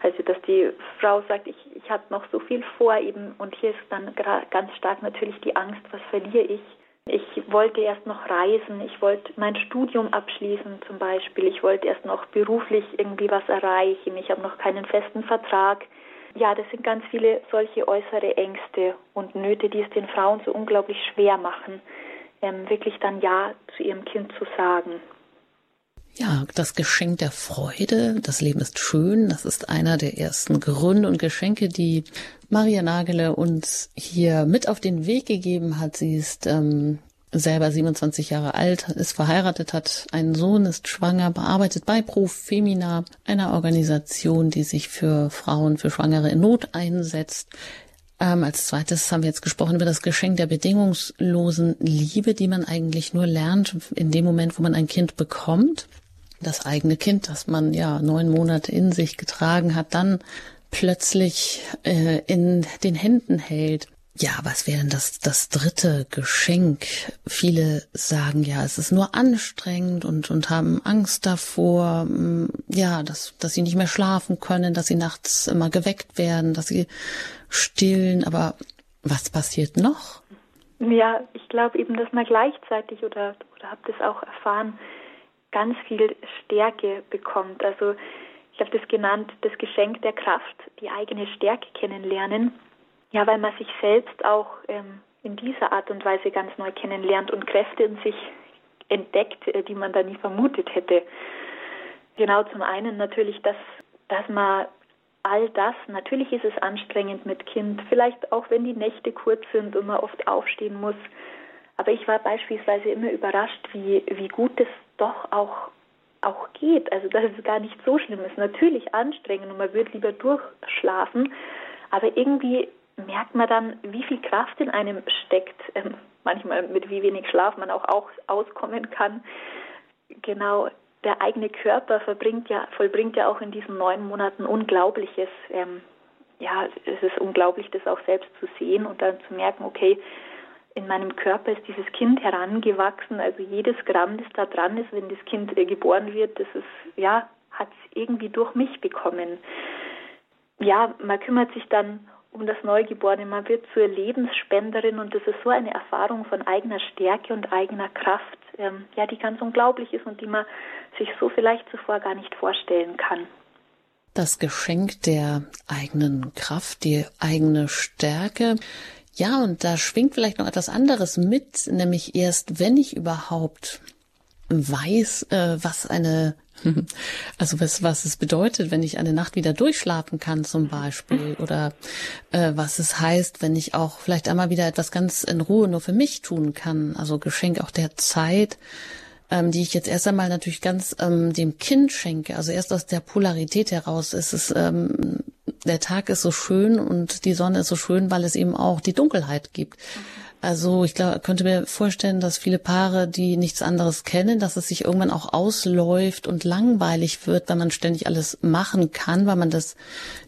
Also dass die Frau sagt, ich, ich habe noch so viel vor eben und hier ist dann ganz stark natürlich die Angst, was verliere ich. Ich wollte erst noch reisen, ich wollte mein Studium abschließen zum Beispiel, ich wollte erst noch beruflich irgendwie was erreichen, ich habe noch keinen festen Vertrag. Ja, das sind ganz viele solche äußere Ängste und Nöte, die es den Frauen so unglaublich schwer machen, ähm, wirklich dann Ja zu ihrem Kind zu sagen. Ja, das Geschenk der Freude, das Leben ist schön, das ist einer der ersten Gründe und Geschenke, die Maria Nagele uns hier mit auf den Weg gegeben hat. Sie ist ähm, selber 27 Jahre alt, ist verheiratet, hat einen Sohn, ist schwanger, bearbeitet bei Pro Femina, einer Organisation, die sich für Frauen, für Schwangere in Not einsetzt. Ähm, als zweites haben wir jetzt gesprochen über das Geschenk der bedingungslosen Liebe, die man eigentlich nur lernt in dem Moment, wo man ein Kind bekommt. Das eigene Kind, das man ja neun Monate in sich getragen hat, dann plötzlich äh, in den Händen hält. Ja, was wäre denn das, das dritte Geschenk? Viele sagen ja, es ist nur anstrengend und, und haben Angst davor, mm, ja, dass, dass sie nicht mehr schlafen können, dass sie nachts immer geweckt werden, dass sie stillen. Aber was passiert noch? Ja, ich glaube eben, dass man gleichzeitig oder, oder habt es auch erfahren, ganz viel Stärke bekommt. Also ich habe das genannt, das Geschenk der Kraft, die eigene Stärke kennenlernen. Ja, weil man sich selbst auch ähm, in dieser Art und Weise ganz neu kennenlernt und Kräfte in sich entdeckt, äh, die man da nie vermutet hätte. Genau zum einen natürlich, dass, dass man all das, natürlich ist es anstrengend mit Kind, vielleicht auch wenn die Nächte kurz sind und man oft aufstehen muss. Aber ich war beispielsweise immer überrascht, wie, wie gut es doch auch auch geht. Also dass es gar nicht so schlimm ist. Natürlich anstrengend und man würde lieber durchschlafen, aber irgendwie merkt man dann, wie viel Kraft in einem steckt. Ähm, manchmal mit wie wenig Schlaf man auch, auch auskommen kann. Genau, der eigene Körper verbringt ja, vollbringt ja auch in diesen neun Monaten Unglaubliches. Ähm, ja, es ist unglaublich, das auch selbst zu sehen und dann zu merken, okay, in meinem Körper ist dieses Kind herangewachsen. Also jedes Gramm, das da dran ist, wenn das Kind äh, geboren wird, das ist, ja, hat es irgendwie durch mich bekommen. Ja, man kümmert sich dann um das Neugeborene. Man wird zur Lebensspenderin und das ist so eine Erfahrung von eigener Stärke und eigener Kraft, ähm, ja, die ganz unglaublich ist und die man sich so vielleicht zuvor gar nicht vorstellen kann. Das Geschenk der eigenen Kraft, die eigene Stärke. Ja, und da schwingt vielleicht noch etwas anderes mit, nämlich erst, wenn ich überhaupt weiß, äh, was eine, also was, was es bedeutet, wenn ich eine Nacht wieder durchschlafen kann zum Beispiel, oder äh, was es heißt, wenn ich auch vielleicht einmal wieder etwas ganz in Ruhe nur für mich tun kann, also Geschenk auch der Zeit, ähm, die ich jetzt erst einmal natürlich ganz ähm, dem Kind schenke. Also erst aus der Polarität heraus ist es ähm, der Tag ist so schön und die Sonne ist so schön, weil es eben auch die Dunkelheit gibt. Also ich glaube, könnte mir vorstellen, dass viele Paare, die nichts anderes kennen, dass es sich irgendwann auch ausläuft und langweilig wird, wenn man ständig alles machen kann, weil man das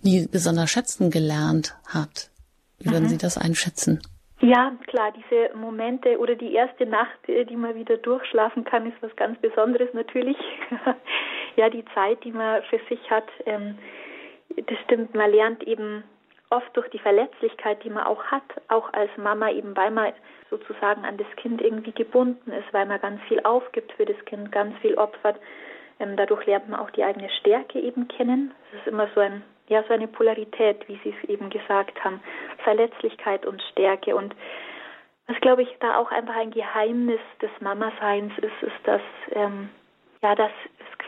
nie besonders schätzen gelernt hat. Wie würden mhm. Sie das einschätzen? Ja, klar, diese Momente oder die erste Nacht, äh, die man wieder durchschlafen kann, ist was ganz Besonderes natürlich. ja, die Zeit, die man für sich hat. Ähm, das stimmt, man lernt eben oft durch die Verletzlichkeit, die man auch hat, auch als Mama eben, weil man sozusagen an das Kind irgendwie gebunden ist, weil man ganz viel aufgibt für das Kind, ganz viel opfert. Ähm, dadurch lernt man auch die eigene Stärke eben kennen. Das ist immer so ein, ja, so eine Polarität, wie Sie es eben gesagt haben. Verletzlichkeit und Stärke. Und was glaube ich da auch einfach ein Geheimnis des Mama-Seins ist, ist, dass ähm, ja, dass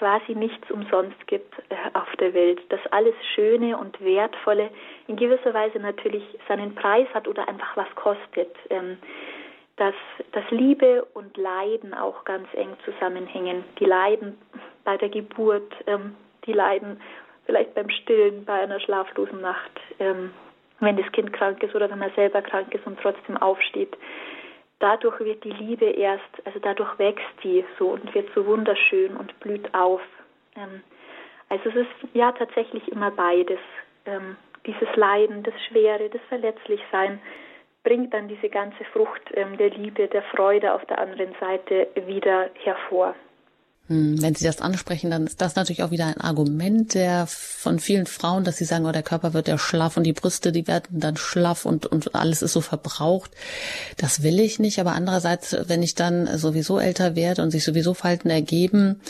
quasi nichts umsonst gibt äh, auf der Welt, dass alles Schöne und Wertvolle in gewisser Weise natürlich seinen Preis hat oder einfach was kostet. Ähm, dass, dass Liebe und Leiden auch ganz eng zusammenhängen. Die Leiden bei der Geburt, ähm, die Leiden vielleicht beim Stillen, bei einer schlaflosen Nacht, ähm, wenn das Kind krank ist oder wenn man selber krank ist und trotzdem aufsteht dadurch wird die Liebe erst, also dadurch wächst die so und wird so wunderschön und blüht auf. Ähm, also es ist ja tatsächlich immer beides. Ähm, dieses Leiden, das Schwere, das Verletzlichsein bringt dann diese ganze Frucht ähm, der Liebe, der Freude auf der anderen Seite wieder hervor. Hm, wenn Sie das ansprechen, dann ist das natürlich auch wieder ein Argument der von vielen Frauen, dass sie sagen, oh, der Körper wird ja schlaff und die Brüste, die werden dann schlaff und, und alles ist so verbraucht. Das will ich nicht. Aber andererseits, wenn ich dann sowieso älter werde und sich sowieso Falten ergeben,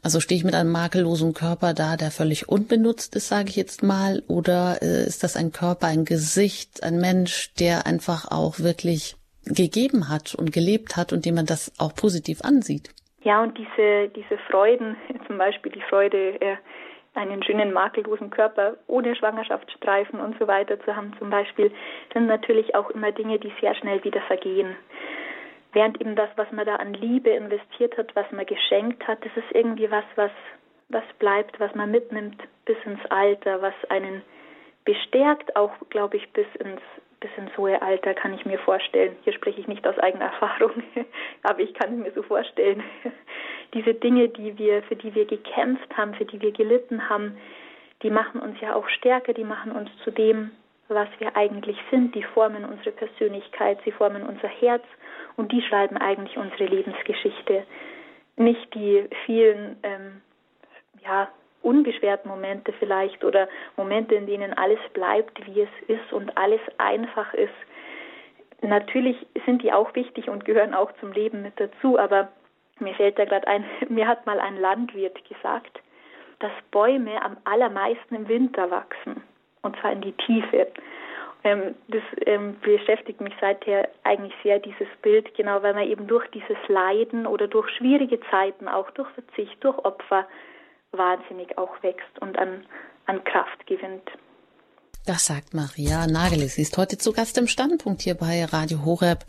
also stehe ich mit einem makellosen Körper da, der völlig unbenutzt ist, sage ich jetzt mal, oder äh, ist das ein Körper, ein Gesicht, ein Mensch, der einfach auch wirklich gegeben hat und gelebt hat und dem man das auch positiv ansieht? Ja, und diese, diese Freuden, zum Beispiel die Freude, äh, einen schönen makellosen Körper ohne Schwangerschaftsstreifen und so weiter zu haben zum Beispiel, sind natürlich auch immer Dinge, die sehr schnell wieder vergehen. Während eben das, was man da an Liebe investiert hat, was man geschenkt hat, das ist irgendwie was, was, was bleibt, was man mitnimmt bis ins Alter, was einen bestärkt, auch, glaube ich, bis ins bis ins hohe Alter kann ich mir vorstellen. Hier spreche ich nicht aus eigener Erfahrung, aber ich kann es mir so vorstellen. Diese Dinge, die wir, für die wir gekämpft haben, für die wir gelitten haben, die machen uns ja auch stärker, die machen uns zu dem, was wir eigentlich sind. Die formen unsere Persönlichkeit, sie formen unser Herz und die schreiben eigentlich unsere Lebensgeschichte. Nicht die vielen ähm, ja, unbeschwerten Momente vielleicht oder Momente, in denen alles bleibt, wie es ist und alles einfach ist. Natürlich sind die auch wichtig und gehören auch zum Leben mit dazu, aber mir fällt da gerade ein, mir hat mal ein Landwirt gesagt, dass Bäume am allermeisten im Winter wachsen und zwar in die Tiefe. Ähm, das ähm, beschäftigt mich seither eigentlich sehr, dieses Bild, genau weil man eben durch dieses Leiden oder durch schwierige Zeiten, auch durch Verzicht, durch Opfer, wahnsinnig auch wächst und an, an Kraft gewinnt. Das sagt Maria Nagelis. Sie ist heute zu Gast im Standpunkt hier bei Radio Horeb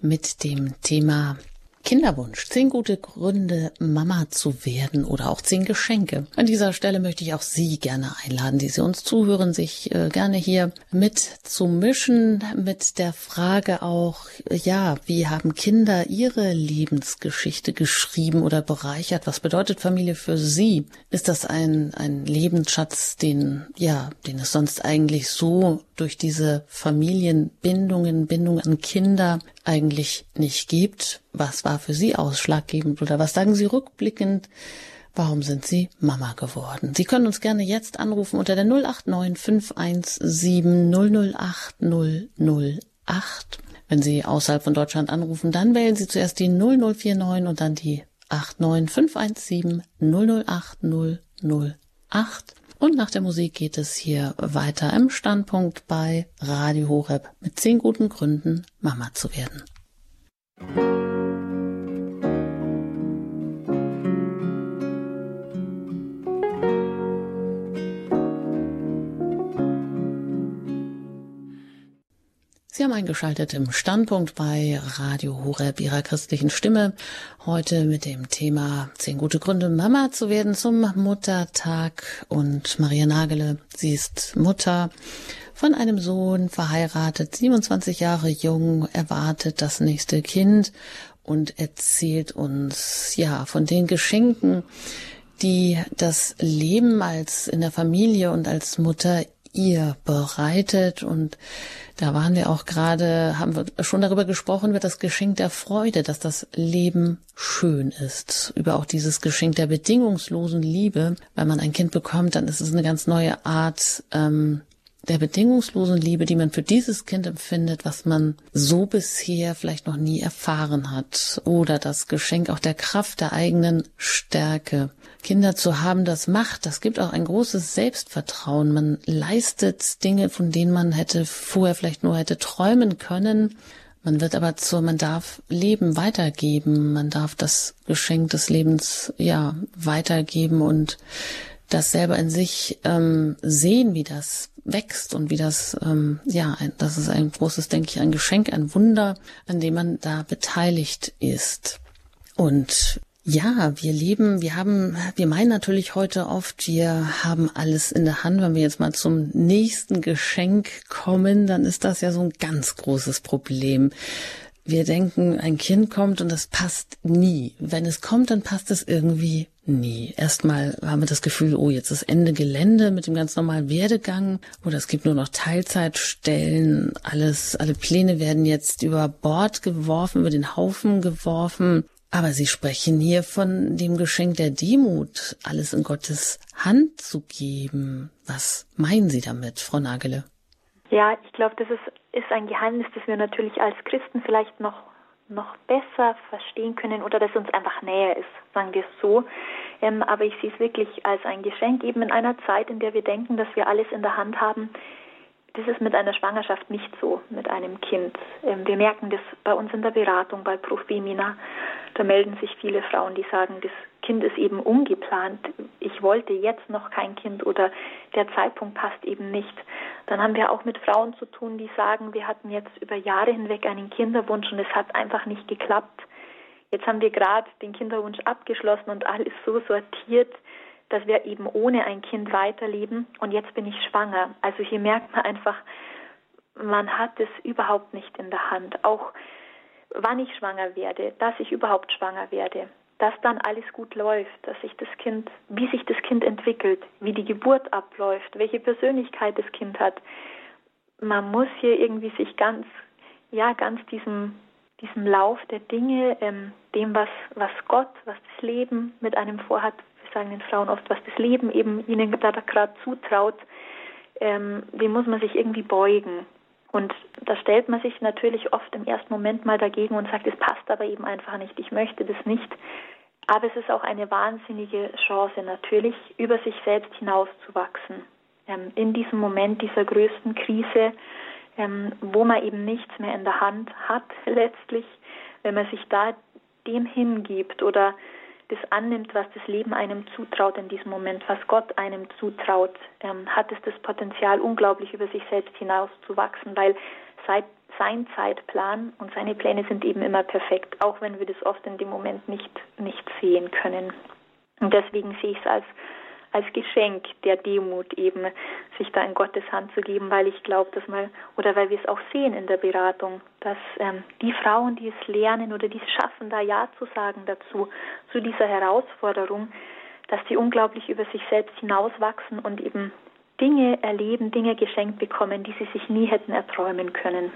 mit dem Thema Kinderwunsch. Zehn gute Gründe, Mama zu werden oder auch zehn Geschenke. An dieser Stelle möchte ich auch Sie gerne einladen, die Sie uns zuhören, sich äh, gerne hier mit zu mischen mit der Frage auch, ja, wie haben Kinder ihre Lebensgeschichte geschrieben oder bereichert? Was bedeutet Familie für Sie? Ist das ein, ein Lebensschatz, den, ja, den es sonst eigentlich so durch diese Familienbindungen, Bindungen an Kinder eigentlich nicht gibt? Was war für Sie ausschlaggebend oder was sagen Sie rückblickend? Warum sind Sie Mama geworden? Sie können uns gerne jetzt anrufen unter der 089 517 008 008. Wenn Sie außerhalb von Deutschland anrufen, dann wählen Sie zuerst die 0049 und dann die 89517 008 008. Und nach der Musik geht es hier weiter im Standpunkt bei Radio Horeb mit zehn guten Gründen, Mama zu werden. Sie haben eingeschaltet im Standpunkt bei Radio Horeb ihrer christlichen Stimme. Heute mit dem Thema zehn gute Gründe, Mama zu werden zum Muttertag. Und Maria Nagele, sie ist Mutter von einem Sohn, verheiratet, 27 Jahre jung, erwartet das nächste Kind und erzählt uns, ja, von den Geschenken, die das Leben als in der Familie und als Mutter ihr bereitet und da waren wir auch gerade, haben wir schon darüber gesprochen, wird das Geschenk der Freude, dass das Leben schön ist. Über auch dieses Geschenk der bedingungslosen Liebe. Wenn man ein Kind bekommt, dann ist es eine ganz neue Art, ähm, der bedingungslosen Liebe, die man für dieses Kind empfindet, was man so bisher vielleicht noch nie erfahren hat. Oder das Geschenk auch der Kraft der eigenen Stärke. Kinder zu haben, das macht, das gibt auch ein großes Selbstvertrauen. Man leistet Dinge, von denen man hätte vorher vielleicht nur hätte träumen können. Man wird aber zur, man darf Leben weitergeben, man darf das Geschenk des Lebens, ja, weitergeben und das selber in sich ähm, sehen, wie das wächst und wie das, ähm, ja, ein, das ist ein großes, denke ich, ein Geschenk, ein Wunder, an dem man da beteiligt ist. Und ja, wir leben, wir haben, wir meinen natürlich heute oft, wir haben alles in der Hand. Wenn wir jetzt mal zum nächsten Geschenk kommen, dann ist das ja so ein ganz großes Problem. Wir denken, ein Kind kommt und das passt nie. Wenn es kommt, dann passt es irgendwie nie. Erstmal haben wir das Gefühl, oh, jetzt ist Ende Gelände mit dem ganz normalen Werdegang oder es gibt nur noch Teilzeitstellen. Alles, alle Pläne werden jetzt über Bord geworfen, über den Haufen geworfen. Aber Sie sprechen hier von dem Geschenk der Demut, alles in Gottes Hand zu geben. Was meinen Sie damit, Frau Nagele? Ja, ich glaube, das ist, ist ein Geheimnis, das wir natürlich als Christen vielleicht noch, noch besser verstehen können oder das uns einfach näher ist, sagen wir es so. Ähm, aber ich sehe es wirklich als ein Geschenk, eben in einer Zeit, in der wir denken, dass wir alles in der Hand haben. Das ist mit einer Schwangerschaft nicht so, mit einem Kind. Ähm, wir merken das bei uns in der Beratung, bei Prof. Femina Da melden sich viele Frauen, die sagen, das Kind ist eben ungeplant. Ich wollte jetzt noch kein Kind oder der Zeitpunkt passt eben nicht. Dann haben wir auch mit Frauen zu tun, die sagen, wir hatten jetzt über Jahre hinweg einen Kinderwunsch und es hat einfach nicht geklappt. Jetzt haben wir gerade den Kinderwunsch abgeschlossen und alles so sortiert, dass wir eben ohne ein Kind weiterleben und jetzt bin ich schwanger. Also hier merkt man einfach, man hat es überhaupt nicht in der Hand. Auch wann ich schwanger werde, dass ich überhaupt schwanger werde, dass dann alles gut läuft, dass sich das Kind, wie sich das Kind entwickelt, wie die Geburt abläuft, welche Persönlichkeit das Kind hat. Man muss hier irgendwie sich ganz, ja, ganz diesem diesem Lauf der Dinge, ähm, dem, was, was Gott, was das Leben mit einem vorhat, sagen den Frauen oft, was das Leben eben ihnen da gerade zutraut, ähm, dem muss man sich irgendwie beugen. Und da stellt man sich natürlich oft im ersten Moment mal dagegen und sagt, es passt aber eben einfach nicht, ich möchte das nicht. Aber es ist auch eine wahnsinnige Chance natürlich, über sich selbst hinauszuwachsen. Ähm, in diesem Moment dieser größten Krise ähm, wo man eben nichts mehr in der Hand hat letztlich, wenn man sich da dem hingibt oder das annimmt, was das Leben einem zutraut in diesem Moment, was Gott einem zutraut, ähm, hat es das Potenzial, unglaublich über sich selbst hinaus zu wachsen, weil seit sein Zeitplan und seine Pläne sind eben immer perfekt, auch wenn wir das oft in dem Moment nicht, nicht sehen können. Und deswegen sehe ich es als als Geschenk der Demut eben, sich da in Gottes Hand zu geben, weil ich glaube, dass mal, oder weil wir es auch sehen in der Beratung, dass ähm, die Frauen, die es lernen oder die es schaffen, da Ja zu sagen dazu, zu dieser Herausforderung, dass sie unglaublich über sich selbst hinauswachsen und eben Dinge erleben, Dinge geschenkt bekommen, die sie sich nie hätten erträumen können.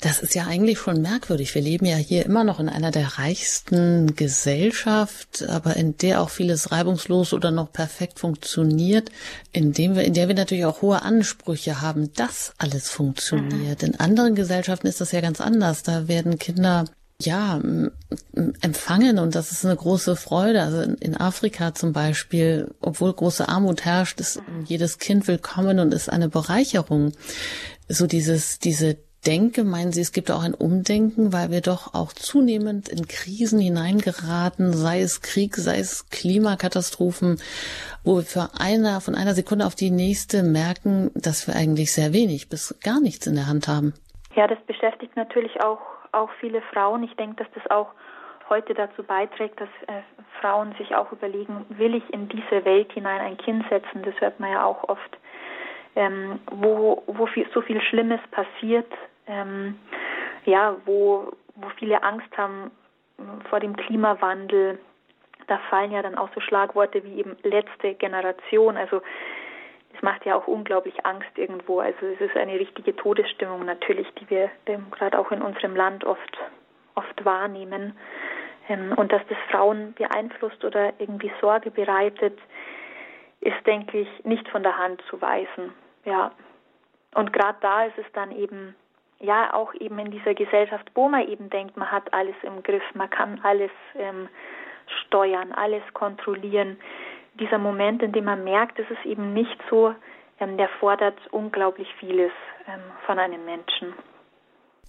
Das ist ja eigentlich schon merkwürdig. Wir leben ja hier immer noch in einer der reichsten Gesellschaft, aber in der auch vieles reibungslos oder noch perfekt funktioniert, in dem wir, in der wir natürlich auch hohe Ansprüche haben, dass alles funktioniert. Mhm. In anderen Gesellschaften ist das ja ganz anders. Da werden Kinder ja, empfangen und das ist eine große Freude. Also in Afrika zum Beispiel, obwohl große Armut herrscht, ist jedes Kind willkommen und ist eine Bereicherung. So dieses, diese denke, meinen Sie, es gibt auch ein Umdenken, weil wir doch auch zunehmend in Krisen hineingeraten, sei es Krieg, sei es Klimakatastrophen, wo wir für einer, von einer Sekunde auf die nächste merken, dass wir eigentlich sehr wenig bis gar nichts in der Hand haben. Ja, das beschäftigt natürlich auch, auch viele Frauen. Ich denke, dass das auch heute dazu beiträgt, dass äh, Frauen sich auch überlegen, will ich in diese Welt hinein ein Kind setzen? Das hört man ja auch oft. Ähm, wo, wo viel, so viel Schlimmes passiert, ähm, ja, wo, wo viele Angst haben vor dem Klimawandel. Da fallen ja dann auch so Schlagworte wie eben letzte Generation. Also es macht ja auch unglaublich Angst irgendwo. Also es ist eine richtige Todesstimmung natürlich, die wir ähm, gerade auch in unserem Land oft, oft wahrnehmen. Ähm, und dass das Frauen beeinflusst oder irgendwie Sorge bereitet, ist, denke ich, nicht von der Hand zu weisen. Ja. Und gerade da ist es dann eben ja auch eben in dieser Gesellschaft, wo man eben denkt, man hat alles im Griff, man kann alles ähm, steuern, alles kontrollieren. Dieser Moment, in dem man merkt, es ist eben nicht so, ähm, der fordert unglaublich vieles ähm, von einem Menschen.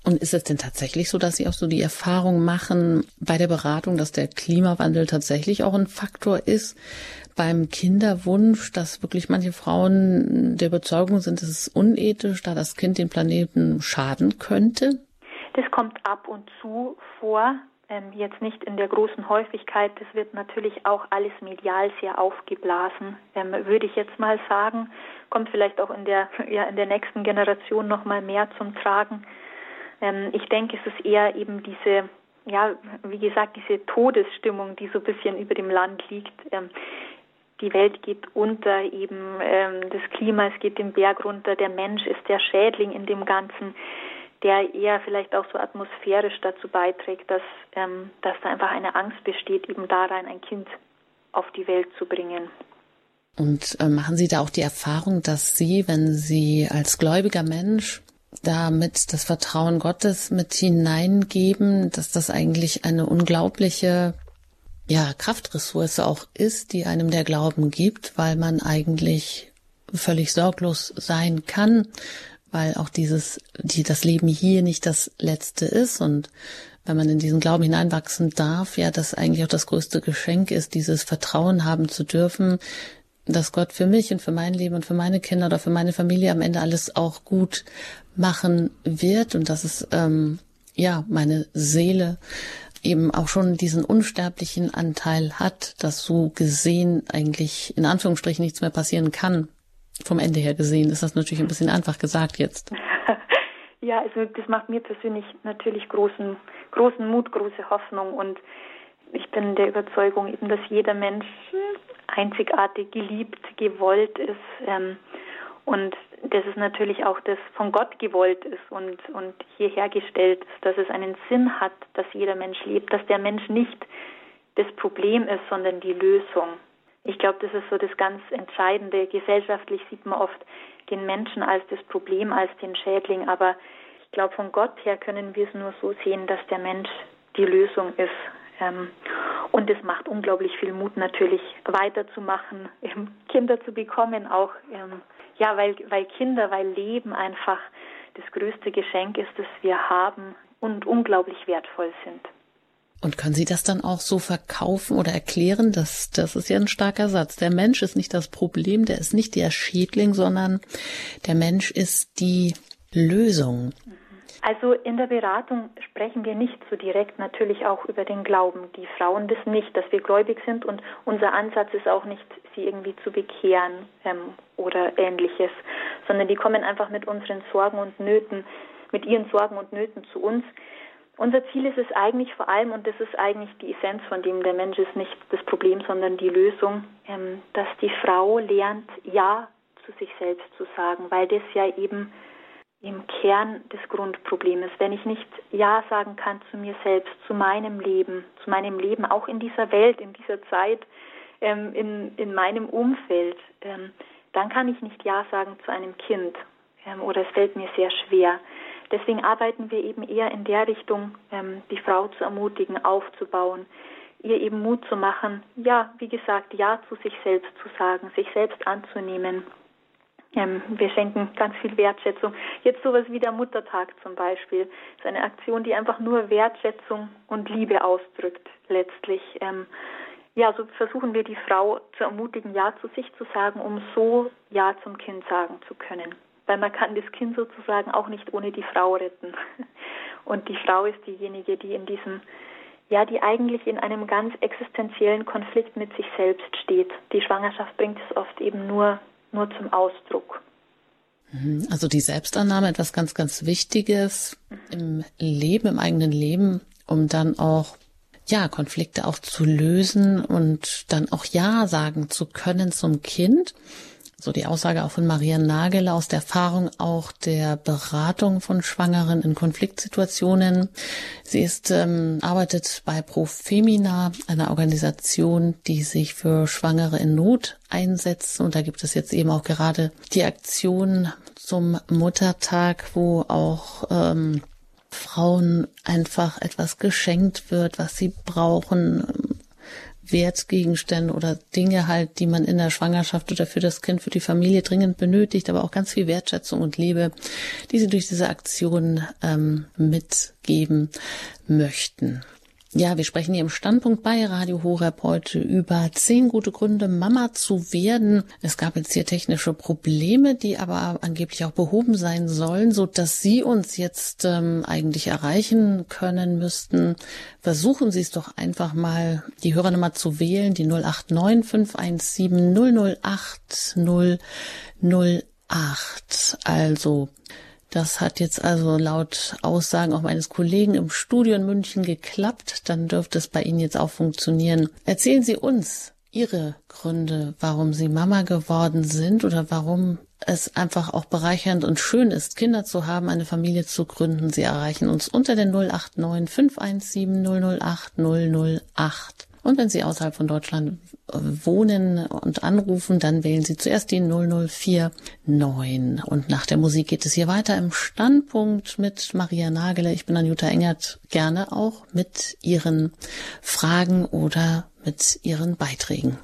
Und ist es denn tatsächlich so, dass Sie auch so die Erfahrung machen bei der Beratung, dass der Klimawandel tatsächlich auch ein Faktor ist beim Kinderwunsch, dass wirklich manche Frauen der Überzeugung sind, es ist unethisch, da das Kind den Planeten schaden könnte? Das kommt ab und zu vor, ähm, jetzt nicht in der großen Häufigkeit. Das wird natürlich auch alles medial sehr aufgeblasen, ähm, würde ich jetzt mal sagen. Kommt vielleicht auch in der, ja, in der nächsten Generation noch mal mehr zum Tragen. Ähm, ich denke, es ist eher eben diese, ja, wie gesagt, diese Todesstimmung, die so ein bisschen über dem Land liegt. Ähm, die Welt geht unter, eben ähm, das Klima, es geht den Berg runter, der Mensch ist der Schädling in dem Ganzen, der eher vielleicht auch so atmosphärisch dazu beiträgt, dass, ähm, dass da einfach eine Angst besteht, eben darein ein Kind auf die Welt zu bringen. Und äh, machen Sie da auch die Erfahrung, dass Sie, wenn Sie als gläubiger Mensch damit das Vertrauen Gottes mit hineingeben, dass das eigentlich eine unglaubliche ja, Kraftressource auch ist, die einem der Glauben gibt, weil man eigentlich völlig sorglos sein kann, weil auch dieses, die, das Leben hier nicht das letzte ist. Und wenn man in diesen Glauben hineinwachsen darf, ja, das eigentlich auch das größte Geschenk ist, dieses Vertrauen haben zu dürfen, dass Gott für mich und für mein Leben und für meine Kinder oder für meine Familie am Ende alles auch gut machen wird und dass es ähm, ja meine Seele eben auch schon diesen unsterblichen Anteil hat, dass so gesehen eigentlich in Anführungsstrichen nichts mehr passieren kann. Vom Ende her gesehen ist das natürlich ein bisschen einfach gesagt jetzt. Ja, also das macht mir persönlich natürlich großen, großen Mut, große Hoffnung und ich bin der Überzeugung eben, dass jeder Mensch einzigartig geliebt, gewollt ist ähm, und dass es natürlich auch das von Gott gewollt ist und, und hierher gestellt ist, dass es einen Sinn hat, dass jeder Mensch lebt, dass der Mensch nicht das Problem ist, sondern die Lösung. Ich glaube, das ist so das ganz Entscheidende. Gesellschaftlich sieht man oft den Menschen als das Problem, als den Schädling, aber ich glaube, von Gott her können wir es nur so sehen, dass der Mensch die Lösung ist. Ähm, und es macht unglaublich viel Mut, natürlich weiterzumachen, Kinder zu bekommen, auch ähm, ja, weil, weil Kinder, weil Leben einfach das größte Geschenk ist, das wir haben und unglaublich wertvoll sind. Und können Sie das dann auch so verkaufen oder erklären? Das, das ist ja ein starker Satz. Der Mensch ist nicht das Problem, der ist nicht der Schädling, sondern der Mensch ist die Lösung. Also in der Beratung sprechen wir nicht so direkt natürlich auch über den Glauben. Die Frauen wissen nicht, dass wir gläubig sind und unser Ansatz ist auch nicht, sie irgendwie zu bekehren ähm, oder ähnliches, sondern die kommen einfach mit unseren Sorgen und Nöten, mit ihren Sorgen und Nöten zu uns. Unser Ziel ist es eigentlich vor allem, und das ist eigentlich die Essenz von dem, der Mensch ist nicht das Problem, sondern die Lösung, ähm, dass die Frau lernt, Ja zu sich selbst zu sagen, weil das ja eben im Kern des Grundproblems. Wenn ich nicht Ja sagen kann zu mir selbst, zu meinem Leben, zu meinem Leben, auch in dieser Welt, in dieser Zeit, ähm, in, in meinem Umfeld, ähm, dann kann ich nicht Ja sagen zu einem Kind ähm, oder es fällt mir sehr schwer. Deswegen arbeiten wir eben eher in der Richtung, ähm, die Frau zu ermutigen, aufzubauen, ihr eben Mut zu machen, ja, wie gesagt, Ja zu sich selbst zu sagen, sich selbst anzunehmen ähm, wir schenken ganz viel Wertschätzung. Jetzt sowas wie der Muttertag zum Beispiel. Das ist eine Aktion, die einfach nur Wertschätzung und Liebe ausdrückt, letztlich. Ähm, ja, so versuchen wir die Frau zu ermutigen, Ja zu sich zu sagen, um so Ja zum Kind sagen zu können. Weil man kann das Kind sozusagen auch nicht ohne die Frau retten. Und die Frau ist diejenige, die in diesem, ja, die eigentlich in einem ganz existenziellen Konflikt mit sich selbst steht. Die Schwangerschaft bringt es oft eben nur nur zum Ausdruck. Mhm. Also die Selbstannahme etwas ganz, ganz Wichtiges im Leben, im eigenen Leben, um dann auch ja, Konflikte auch zu lösen und dann auch Ja sagen zu können zum Kind so die Aussage auch von Maria Nagel aus der Erfahrung auch der Beratung von Schwangeren in Konfliktsituationen. Sie ist ähm, arbeitet bei Profemina, einer Organisation, die sich für Schwangere in Not einsetzt. Und da gibt es jetzt eben auch gerade die Aktion zum Muttertag, wo auch ähm, Frauen einfach etwas geschenkt wird, was sie brauchen, Wertgegenstände oder Dinge halt, die man in der Schwangerschaft oder für das Kind, für die Familie dringend benötigt, aber auch ganz viel Wertschätzung und Liebe, die sie durch diese Aktion ähm, mitgeben möchten. Ja, wir sprechen hier im Standpunkt bei Radio Horeb heute über zehn gute Gründe, Mama zu werden. Es gab jetzt hier technische Probleme, die aber angeblich auch behoben sein sollen, so dass Sie uns jetzt ähm, eigentlich erreichen können müssten. Versuchen Sie es doch einfach mal, die Hörernummer zu wählen, die 089 517 008 008. Also das hat jetzt also laut Aussagen auch meines Kollegen im Studio in München geklappt. Dann dürfte es bei Ihnen jetzt auch funktionieren. Erzählen Sie uns Ihre Gründe, warum Sie Mama geworden sind oder warum es einfach auch bereichernd und schön ist, Kinder zu haben, eine Familie zu gründen. Sie erreichen uns unter der 089 517 008 008. Und wenn Sie außerhalb von Deutschland wohnen und anrufen, dann wählen Sie zuerst die 0049. Und nach der Musik geht es hier weiter im Standpunkt mit Maria Nagele. Ich bin Anjuta Engert, gerne auch mit Ihren Fragen oder mit Ihren Beiträgen.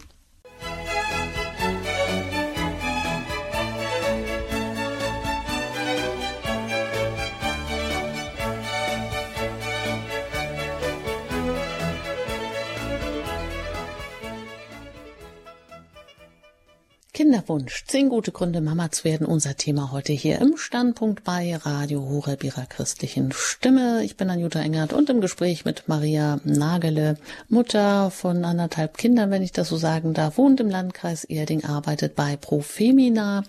Kinderwunsch. Zehn gute Gründe, Mama zu werden. Unser Thema heute hier im Standpunkt bei Radio Horeb ihrer christlichen Stimme. Ich bin Anjuta Engert und im Gespräch mit Maria Nagele, Mutter von anderthalb Kindern, wenn ich das so sagen darf, wohnt im Landkreis Erding, arbeitet bei Profemina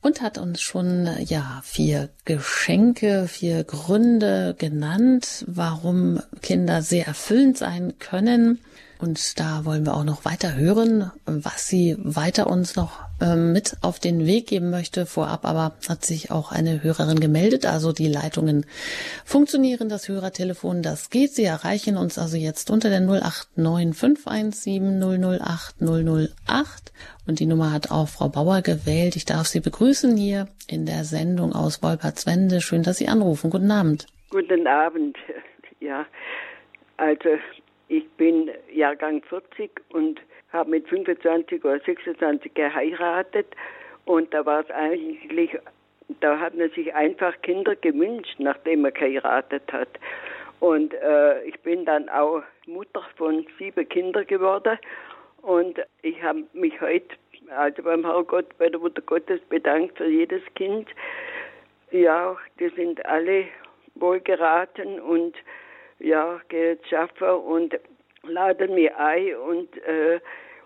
und hat uns schon, ja, vier Geschenke, vier Gründe genannt, warum Kinder sehr erfüllend sein können. Und da wollen wir auch noch weiter hören, was sie weiter uns noch mit auf den Weg geben möchte. Vorab aber hat sich auch eine Hörerin gemeldet. Also die Leitungen funktionieren, das Hörertelefon, das geht. Sie erreichen uns also jetzt unter der 089517008008. Und die Nummer hat auch Frau Bauer gewählt. Ich darf Sie begrüßen hier in der Sendung aus Wolpertswende. Schön, dass Sie anrufen. Guten Abend. Guten Abend. Ja, also ich bin Jahrgang 40 und habe mit 25 oder 26 geheiratet und da war es eigentlich, da hat man sich einfach Kinder gewünscht, nachdem man geheiratet hat. Und äh, ich bin dann auch Mutter von sieben Kindern geworden und ich habe mich heute also beim Herrgott, bei der Mutter Gottes bedankt für jedes Kind. Ja, die sind alle wohlgeraten und ja, geht schaffen und laden mir ein und äh,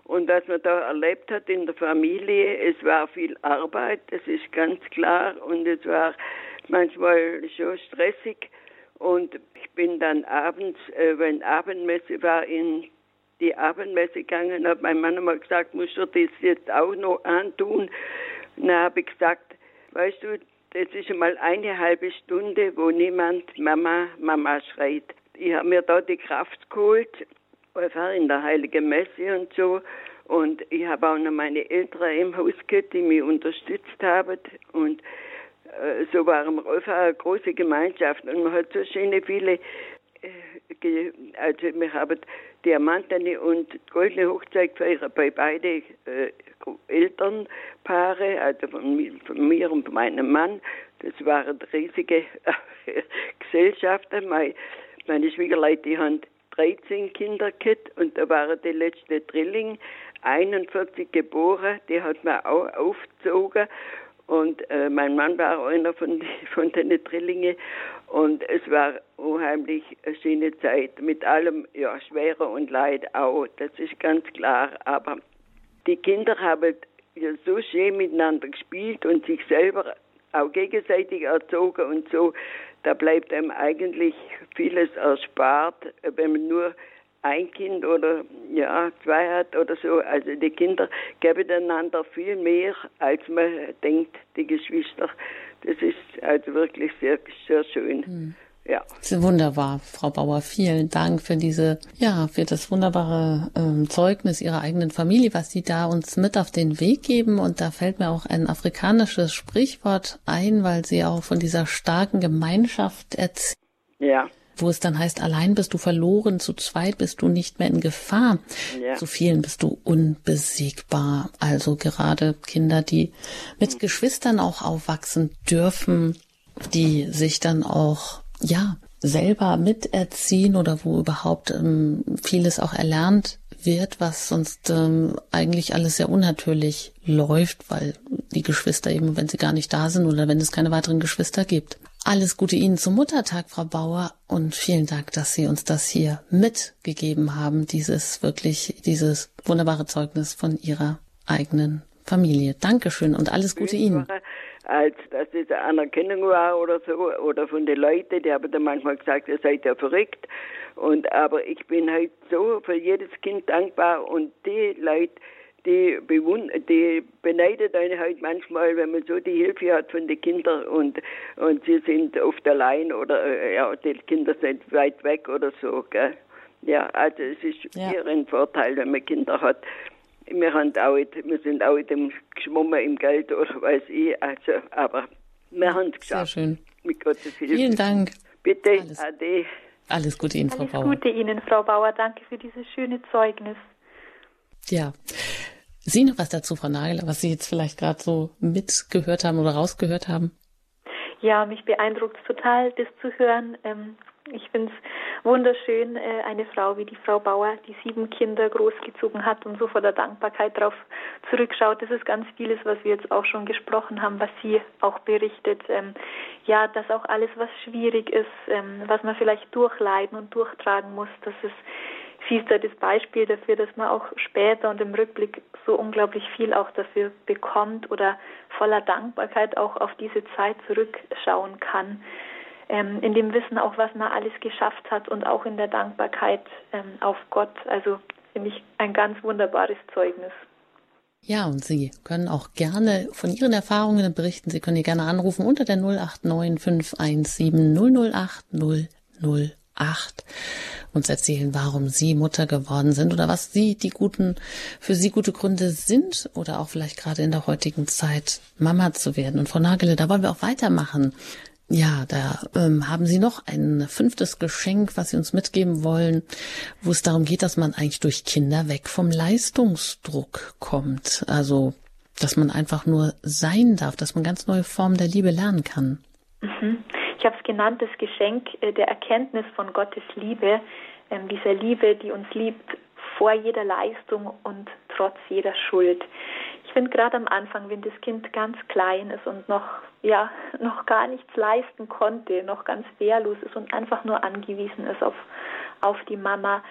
und was man da erlebt hat in der Familie, es war viel Arbeit, das ist ganz klar und es war manchmal schon stressig und ich bin dann abends, äh, wenn Abendmesse war, in die Abendmesse gegangen, hat mein Mann mal gesagt, musst du das jetzt auch noch antun? Na, habe ich gesagt, weißt du, das ist einmal eine halbe Stunde, wo niemand Mama, Mama schreit ich habe mir da die Kraft geholt, in der Heiligen Messe und so. Und ich habe auch noch meine Eltern im Haus gehabt, die mich unterstützt haben. Und äh, so waren wir einfach eine große Gemeinschaft. Und man hat so schöne viele, äh, also wir haben Diamantene und goldene Hochzeit gefeiert bei beiden äh, Elternpaare, also von, mir und meinem Mann. Das waren riesige Gesellschaften. Mein, meine Schwiegerleute, die haben 13 Kinder gehabt und da war der letzte Drilling, 41 geboren, die hat man auch aufgezogen und äh, mein Mann war einer von, von den Drillingen und es war unheimlich eine schöne Zeit mit allem, ja, schwerer und Leid auch, das ist ganz klar, aber die Kinder haben ja so schön miteinander gespielt und sich selber auch gegenseitig erzogen und so, da bleibt einem eigentlich vieles erspart, wenn man nur ein Kind oder ja zwei hat oder so. Also die Kinder geben einander viel mehr, als man denkt, die Geschwister. Das ist also wirklich sehr, sehr schön. Mhm. Ja. Wunderbar, Frau Bauer. Vielen Dank für diese, ja, für das wunderbare ähm, Zeugnis Ihrer eigenen Familie, was Sie da uns mit auf den Weg geben. Und da fällt mir auch ein afrikanisches Sprichwort ein, weil Sie auch von dieser starken Gemeinschaft erzählen. Ja. Wo es dann heißt, allein bist du verloren, zu zweit bist du nicht mehr in Gefahr, ja. zu vielen bist du unbesiegbar. Also gerade Kinder, die mit mhm. Geschwistern auch aufwachsen dürfen, die sich dann auch ja, selber miterziehen oder wo überhaupt ähm, vieles auch erlernt wird, was sonst ähm, eigentlich alles sehr unnatürlich läuft, weil die Geschwister eben, wenn sie gar nicht da sind oder wenn es keine weiteren Geschwister gibt. Alles Gute Ihnen zum Muttertag, Frau Bauer, und vielen Dank, dass Sie uns das hier mitgegeben haben, dieses wirklich, dieses wunderbare Zeugnis von Ihrer eigenen Familie. Dankeschön und alles Gute Ihnen als dass das eine Anerkennung war oder so, oder von den Leuten, die haben dann manchmal gesagt, ihr seid ja verrückt. Und, aber ich bin halt so für jedes Kind dankbar und die Leute, die, bewund die beneidet einen halt manchmal, wenn man so die Hilfe hat von den Kindern und, und sie sind oft allein oder äh, ja, die Kinder sind weit weg oder so. Gell? Ja, also es ist ja. ein Vorteil, wenn man Kinder hat wir, haben auch, wir sind auch in dem geschwommen im Geld oder weiß ich, also, aber wir haben es geschafft. Sehr schön. Mit Gottes Hilfe. Vielen Dank. Bitte, Alles. ade. Alles Gute Ihnen, Frau Alles Bauer. Alles Gute Ihnen, Frau Bauer. Danke für dieses schöne Zeugnis. Ja. Sie noch was dazu, Frau Nagel, was Sie jetzt vielleicht gerade so mitgehört haben oder rausgehört haben? Ja, mich beeindruckt total, das zu hören. Ähm, ich finde es wunderschön, äh, eine Frau wie die Frau Bauer, die sieben Kinder großgezogen hat und so vor der Dankbarkeit darauf zurückschaut. Das ist ganz vieles, was wir jetzt auch schon gesprochen haben, was sie auch berichtet. Ähm, ja, dass auch alles, was schwierig ist, ähm, was man vielleicht durchleiden und durchtragen muss, dass es sie ist da das Beispiel dafür, dass man auch später und im Rückblick so unglaublich viel auch dafür bekommt oder voller Dankbarkeit auch auf diese Zeit zurückschauen kann. Ähm, in dem Wissen auch, was man alles geschafft hat und auch in der Dankbarkeit ähm, auf Gott. Also finde ich ein ganz wunderbares Zeugnis. Ja, und Sie können auch gerne von Ihren Erfahrungen berichten. Sie können hier gerne anrufen unter der 089 517 008 008 uns erzählen, warum Sie Mutter geworden sind oder was Sie die guten, für Sie gute Gründe sind oder auch vielleicht gerade in der heutigen Zeit Mama zu werden. Und Frau Nagele, da wollen wir auch weitermachen. Ja, da ähm, haben Sie noch ein fünftes Geschenk, was Sie uns mitgeben wollen, wo es darum geht, dass man eigentlich durch Kinder weg vom Leistungsdruck kommt. Also, dass man einfach nur sein darf, dass man ganz neue Formen der Liebe lernen kann. Mhm. Ich habe es genannt, das Geschenk äh, der Erkenntnis von Gottes Liebe, ähm, dieser Liebe, die uns liebt vor jeder Leistung und trotz jeder Schuld. Ich finde gerade am Anfang, wenn das Kind ganz klein ist und noch ja noch gar nichts leisten konnte, noch ganz wehrlos ist und einfach nur angewiesen ist auf auf die Mama,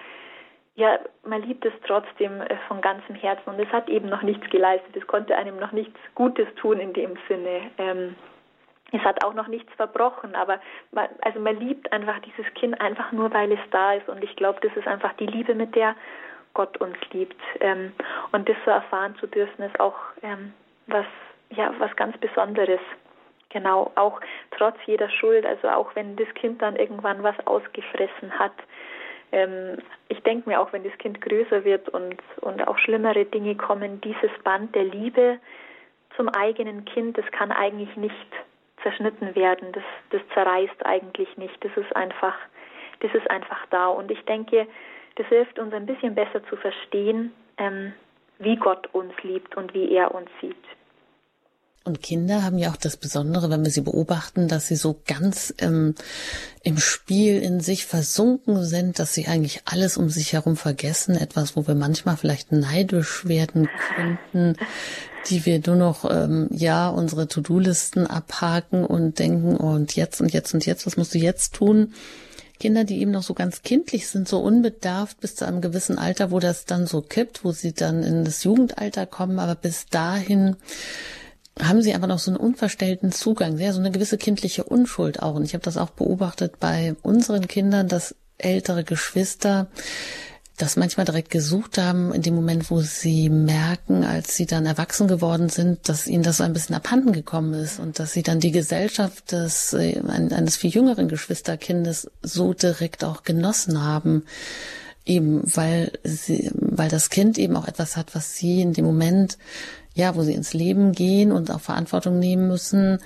ja, man liebt es trotzdem äh, von ganzem Herzen und es hat eben noch nichts geleistet. Es konnte einem noch nichts Gutes tun in dem Sinne. Ähm, es hat auch noch nichts verbrochen, aber man, also man liebt einfach dieses Kind einfach nur, weil es da ist. Und ich glaube, das ist einfach die Liebe, mit der Gott uns liebt. Ähm, und das so erfahren zu dürfen, ist auch ähm, was, ja, was ganz Besonderes. Genau, auch trotz jeder Schuld, also auch wenn das Kind dann irgendwann was ausgefressen hat. Ähm, ich denke mir auch, wenn das Kind größer wird und, und auch schlimmere Dinge kommen, dieses Band der Liebe zum eigenen Kind, das kann eigentlich nicht zerschnitten werden. Das, das zerreißt eigentlich nicht. Das ist einfach, das ist einfach da. Und ich denke, das hilft uns ein bisschen besser zu verstehen, ähm, wie Gott uns liebt und wie er uns sieht. Und Kinder haben ja auch das Besondere, wenn wir sie beobachten, dass sie so ganz ähm, im Spiel in sich versunken sind, dass sie eigentlich alles um sich herum vergessen. Etwas, wo wir manchmal vielleicht neidisch werden könnten, die wir nur noch, ähm, ja, unsere To-Do-Listen abhaken und denken, und jetzt und jetzt und jetzt, was musst du jetzt tun? Kinder, die eben noch so ganz kindlich sind, so unbedarft bis zu einem gewissen Alter, wo das dann so kippt, wo sie dann in das Jugendalter kommen, aber bis dahin haben sie einfach noch so einen unverstellten Zugang, sehr so eine gewisse kindliche Unschuld auch. Und ich habe das auch beobachtet bei unseren Kindern, dass ältere Geschwister das manchmal direkt gesucht haben, in dem Moment, wo sie merken, als sie dann erwachsen geworden sind, dass ihnen das so ein bisschen abhanden gekommen ist und dass sie dann die Gesellschaft des, äh, eines viel jüngeren Geschwisterkindes so direkt auch genossen haben, eben weil sie, weil das Kind eben auch etwas hat, was sie in dem Moment ja, wo sie ins Leben gehen und auch Verantwortung nehmen müssen,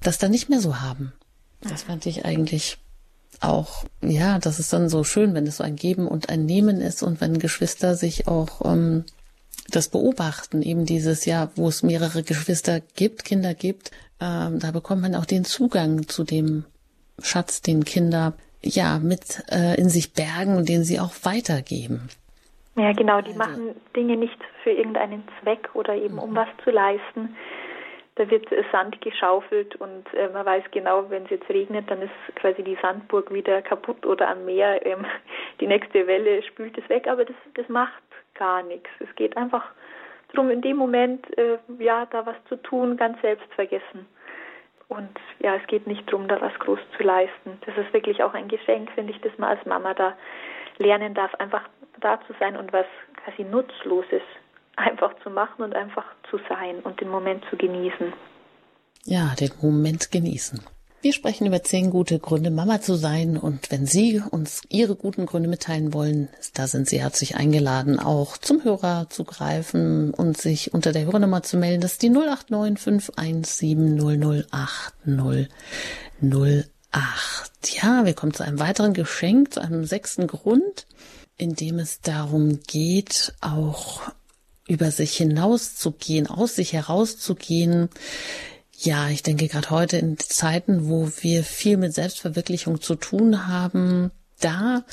das dann nicht mehr so haben. Das fand ich eigentlich auch, ja, das ist dann so schön, wenn es so ein Geben und ein Nehmen ist und wenn Geschwister sich auch ähm, das beobachten, eben dieses ja, wo es mehrere Geschwister gibt, Kinder gibt, ähm, da bekommt man auch den Zugang zu dem Schatz, den Kinder ja mit äh, in sich bergen und den sie auch weitergeben. Ja, genau, die also. machen Dinge nicht für irgendeinen Zweck oder eben um mhm. was zu leisten. Da wird Sand geschaufelt und äh, man weiß genau, wenn es jetzt regnet, dann ist quasi die Sandburg wieder kaputt oder am Meer. Ähm, die nächste Welle spült es weg, aber das, das macht gar nichts. Es geht einfach darum, in dem Moment äh, ja da was zu tun, ganz selbst vergessen. Und ja, es geht nicht darum, da was groß zu leisten. Das ist wirklich auch ein Geschenk, finde ich, dass man als Mama da lernen darf, einfach da zu sein und was quasi Nutzloses einfach zu machen und einfach zu sein und den Moment zu genießen. Ja, den Moment genießen. Wir sprechen über zehn gute Gründe, Mama zu sein. Und wenn Sie uns Ihre guten Gründe mitteilen wollen, da sind Sie herzlich eingeladen, auch zum Hörer zu greifen und sich unter der Hörernummer zu melden. Das ist die 089 517 008 008. Ja, wir kommen zu einem weiteren Geschenk, zu einem sechsten Grund in dem es darum geht, auch über sich hinauszugehen, aus sich herauszugehen. Ja, ich denke gerade heute in Zeiten, wo wir viel mit Selbstverwirklichung zu tun haben, da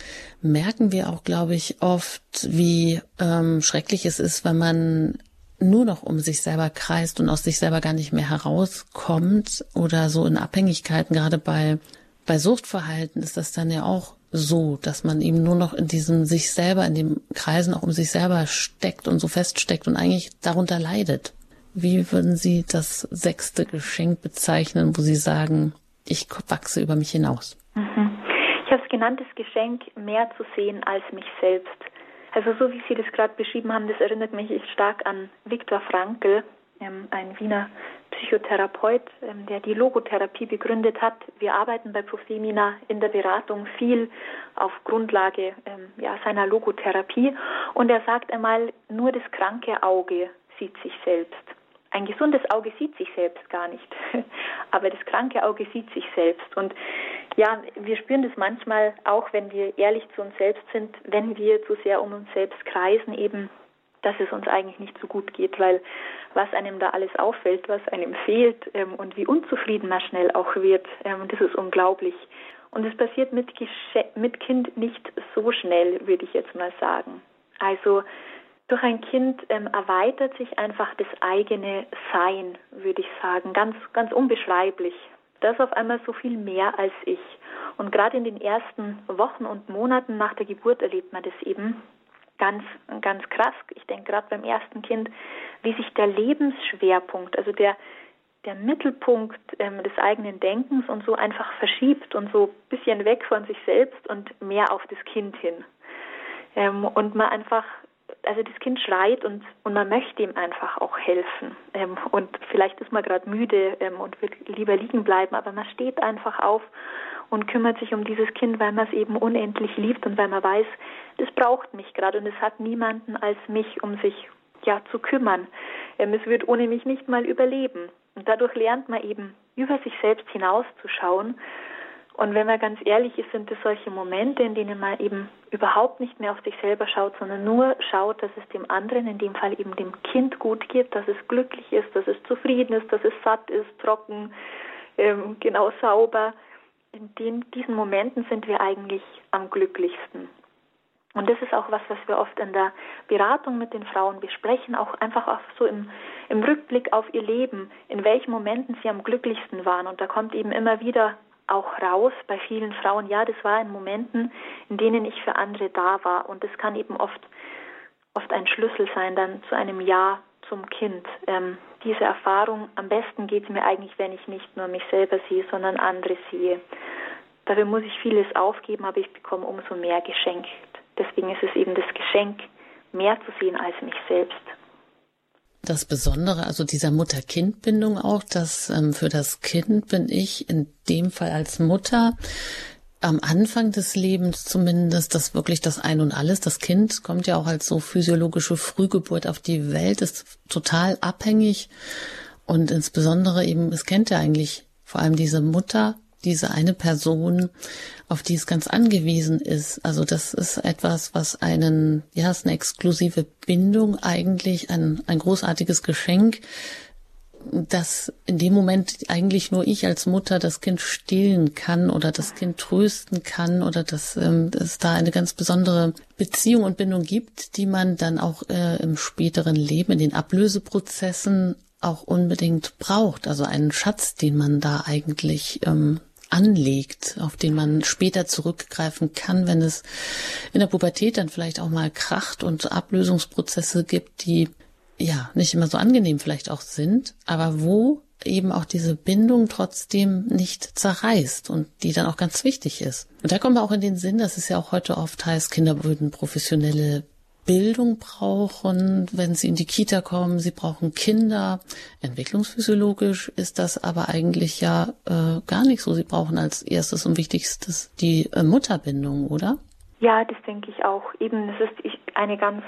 merken wir auch, glaube ich, oft, wie ähm, schrecklich es ist, wenn man nur noch um sich selber kreist und aus sich selber gar nicht mehr herauskommt oder so in Abhängigkeiten, gerade bei, bei Suchtverhalten ist das dann ja auch so, dass man eben nur noch in diesem sich selber, in dem Kreisen auch um sich selber steckt und so feststeckt und eigentlich darunter leidet. Wie würden Sie das sechste Geschenk bezeichnen, wo Sie sagen, ich wachse über mich hinaus? Mhm. Ich habe es genannt, das Geschenk, mehr zu sehen als mich selbst. Also so wie Sie das gerade beschrieben haben, das erinnert mich stark an Viktor Frankl, ein Wiener Psychotherapeut, ähm, der die Logotherapie begründet hat. Wir arbeiten bei Profemina in der Beratung viel auf Grundlage ähm, ja, seiner Logotherapie. Und er sagt einmal, nur das kranke Auge sieht sich selbst. Ein gesundes Auge sieht sich selbst gar nicht, aber das kranke Auge sieht sich selbst. Und ja, wir spüren das manchmal auch, wenn wir ehrlich zu uns selbst sind, wenn wir zu sehr um uns selbst kreisen, eben, dass es uns eigentlich nicht so gut geht, weil was einem da alles auffällt, was einem fehlt ähm, und wie unzufrieden man schnell auch wird, ähm, das ist unglaublich. Und es passiert mit, mit Kind nicht so schnell, würde ich jetzt mal sagen. Also durch ein Kind ähm, erweitert sich einfach das eigene Sein, würde ich sagen, ganz, ganz unbeschreiblich. Das auf einmal so viel mehr als ich. Und gerade in den ersten Wochen und Monaten nach der Geburt erlebt man das eben ganz, ganz krass. Ich denke gerade beim ersten Kind, wie sich der Lebensschwerpunkt, also der, der Mittelpunkt ähm, des eigenen Denkens und so einfach verschiebt und so ein bisschen weg von sich selbst und mehr auf das Kind hin. Ähm, und man einfach also das Kind schreit und, und man möchte ihm einfach auch helfen. Ähm, und vielleicht ist man gerade müde ähm, und wird lieber liegen bleiben, aber man steht einfach auf und kümmert sich um dieses Kind, weil man es eben unendlich liebt und weil man weiß, das braucht mich gerade und es hat niemanden als mich, um sich ja zu kümmern. Ähm, es wird ohne mich nicht mal überleben. Und dadurch lernt man eben über sich selbst hinauszuschauen und wenn man ganz ehrlich ist, sind es solche Momente, in denen man eben überhaupt nicht mehr auf sich selber schaut, sondern nur schaut, dass es dem anderen, in dem Fall eben dem Kind gut geht, dass es glücklich ist, dass es zufrieden ist, dass es satt ist, trocken, ähm, genau sauber. In den, diesen Momenten sind wir eigentlich am glücklichsten. Und das ist auch was, was wir oft in der Beratung mit den Frauen besprechen, auch einfach auch so im, im Rückblick auf ihr Leben, in welchen Momenten sie am glücklichsten waren. Und da kommt eben immer wieder auch raus bei vielen Frauen, ja, das war in Momenten, in denen ich für andere da war. Und das kann eben oft, oft ein Schlüssel sein dann zu einem Ja zum Kind. Ähm, diese Erfahrung, am besten geht es mir eigentlich, wenn ich nicht nur mich selber sehe, sondern andere sehe. Dafür muss ich vieles aufgeben, aber ich bekomme umso mehr geschenkt. Deswegen ist es eben das Geschenk, mehr zu sehen als mich selbst das Besondere, also dieser Mutter-Kind-Bindung auch, dass ähm, für das Kind bin ich in dem Fall als Mutter am Anfang des Lebens zumindest das wirklich das Ein und Alles. Das Kind kommt ja auch als so physiologische Frühgeburt auf die Welt, ist total abhängig und insbesondere eben, es kennt ja eigentlich vor allem diese Mutter diese eine Person, auf die es ganz angewiesen ist. Also das ist etwas, was einen, ja, ist eine exklusive Bindung eigentlich, ein, ein großartiges Geschenk, dass in dem Moment eigentlich nur ich als Mutter das Kind stillen kann oder das Kind trösten kann oder dass ähm, es da eine ganz besondere Beziehung und Bindung gibt, die man dann auch äh, im späteren Leben, in den Ablöseprozessen auch unbedingt braucht. Also einen Schatz, den man da eigentlich ähm, anlegt, auf den man später zurückgreifen kann, wenn es in der Pubertät dann vielleicht auch mal kracht und Ablösungsprozesse gibt, die ja nicht immer so angenehm vielleicht auch sind, aber wo eben auch diese Bindung trotzdem nicht zerreißt und die dann auch ganz wichtig ist. Und da kommen wir auch in den Sinn, dass es ja auch heute oft heißt, Kinder würden professionelle Bildung brauchen, wenn sie in die Kita kommen. Sie brauchen Kinder. Entwicklungsphysiologisch ist das aber eigentlich ja äh, gar nicht so. Sie brauchen als erstes und wichtigstes die äh, Mutterbindung, oder? Ja, das denke ich auch. Eben, es ist eine ganz,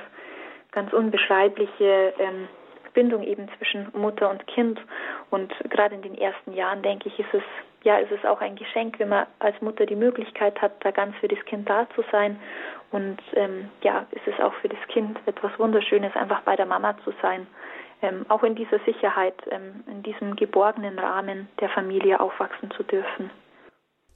ganz unbeschreibliche ähm, Bindung eben zwischen Mutter und Kind. Und gerade in den ersten Jahren, denke ich, ist es ja, ist es auch ein Geschenk, wenn man als Mutter die Möglichkeit hat, da ganz für das Kind da zu sein und ähm, ja, ist es auch für das Kind etwas Wunderschönes, einfach bei der Mama zu sein. Ähm, auch in dieser Sicherheit, ähm, in diesem geborgenen Rahmen der Familie aufwachsen zu dürfen.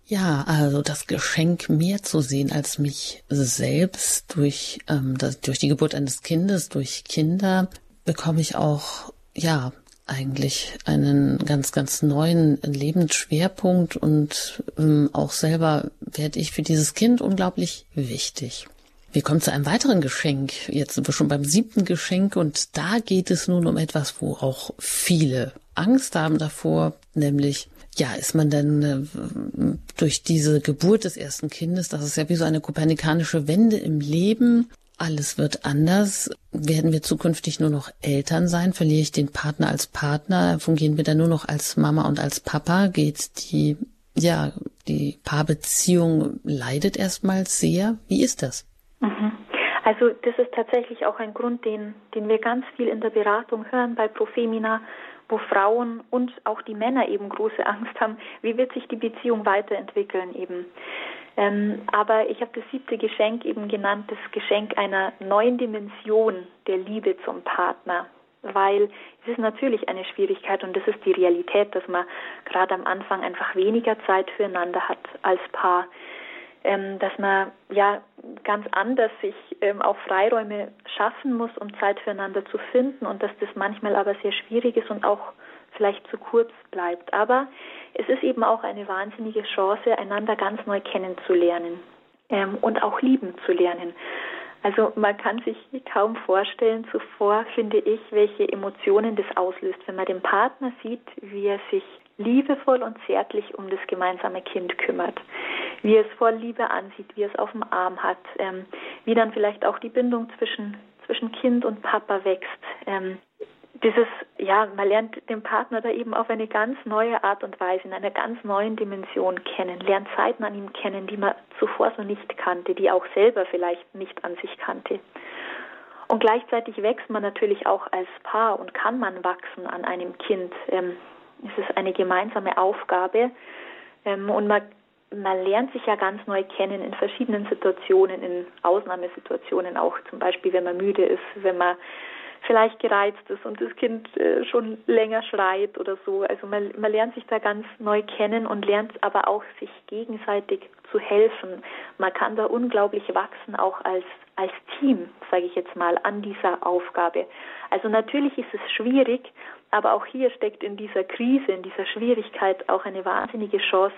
Ja, also das Geschenk mehr zu sehen als mich selbst durch, ähm, das, durch die Geburt eines Kindes, durch Kinder, bekomme ich auch, ja, eigentlich einen ganz, ganz neuen Lebensschwerpunkt und ähm, auch selber werde ich für dieses Kind unglaublich wichtig. Wir kommen zu einem weiteren Geschenk. Jetzt sind wir schon beim siebten Geschenk und da geht es nun um etwas, wo auch viele Angst haben davor, nämlich ja, ist man denn äh, durch diese Geburt des ersten Kindes, das ist ja wie so eine kopernikanische Wende im Leben, alles wird anders. Werden wir zukünftig nur noch Eltern sein? Verliere ich den Partner als Partner? Fungieren wir dann nur noch als Mama und als Papa? Geht die, ja, die Paarbeziehung leidet erstmal sehr? Wie ist das? Mhm. Also das ist tatsächlich auch ein Grund, den, den wir ganz viel in der Beratung hören bei Profemina wo Frauen und auch die Männer eben große Angst haben, wie wird sich die Beziehung weiterentwickeln eben. Ähm, aber ich habe das siebte Geschenk eben genannt, das Geschenk einer neuen Dimension der Liebe zum Partner. Weil es ist natürlich eine Schwierigkeit und das ist die Realität, dass man gerade am Anfang einfach weniger Zeit füreinander hat als Paar ähm, dass man ja ganz anders sich ähm, auch Freiräume schaffen muss, um Zeit füreinander zu finden und dass das manchmal aber sehr schwierig ist und auch vielleicht zu kurz bleibt. Aber es ist eben auch eine wahnsinnige Chance, einander ganz neu kennenzulernen ähm, und auch lieben zu lernen. Also man kann sich kaum vorstellen zuvor, finde ich, welche Emotionen das auslöst, wenn man den Partner sieht, wie er sich liebevoll und zärtlich um das gemeinsame Kind kümmert, wie es voll Liebe ansieht, wie es auf dem Arm hat, ähm, wie dann vielleicht auch die Bindung zwischen, zwischen Kind und Papa wächst. Ähm, dieses, ja, man lernt den Partner da eben auf eine ganz neue Art und Weise, in einer ganz neuen Dimension kennen, lernt Seiten an ihm kennen, die man zuvor so nicht kannte, die auch selber vielleicht nicht an sich kannte. Und gleichzeitig wächst man natürlich auch als Paar und kann man wachsen an einem Kind. Ähm, es ist eine gemeinsame Aufgabe ähm, und man, man lernt sich ja ganz neu kennen in verschiedenen Situationen, in Ausnahmesituationen auch, zum Beispiel wenn man müde ist, wenn man vielleicht gereizt ist und das Kind äh, schon länger schreit oder so. Also man, man lernt sich da ganz neu kennen und lernt aber auch sich gegenseitig zu helfen. Man kann da unglaublich wachsen, auch als, als Team, sage ich jetzt mal, an dieser Aufgabe. Also natürlich ist es schwierig, aber auch hier steckt in dieser Krise, in dieser Schwierigkeit auch eine wahnsinnige Chance,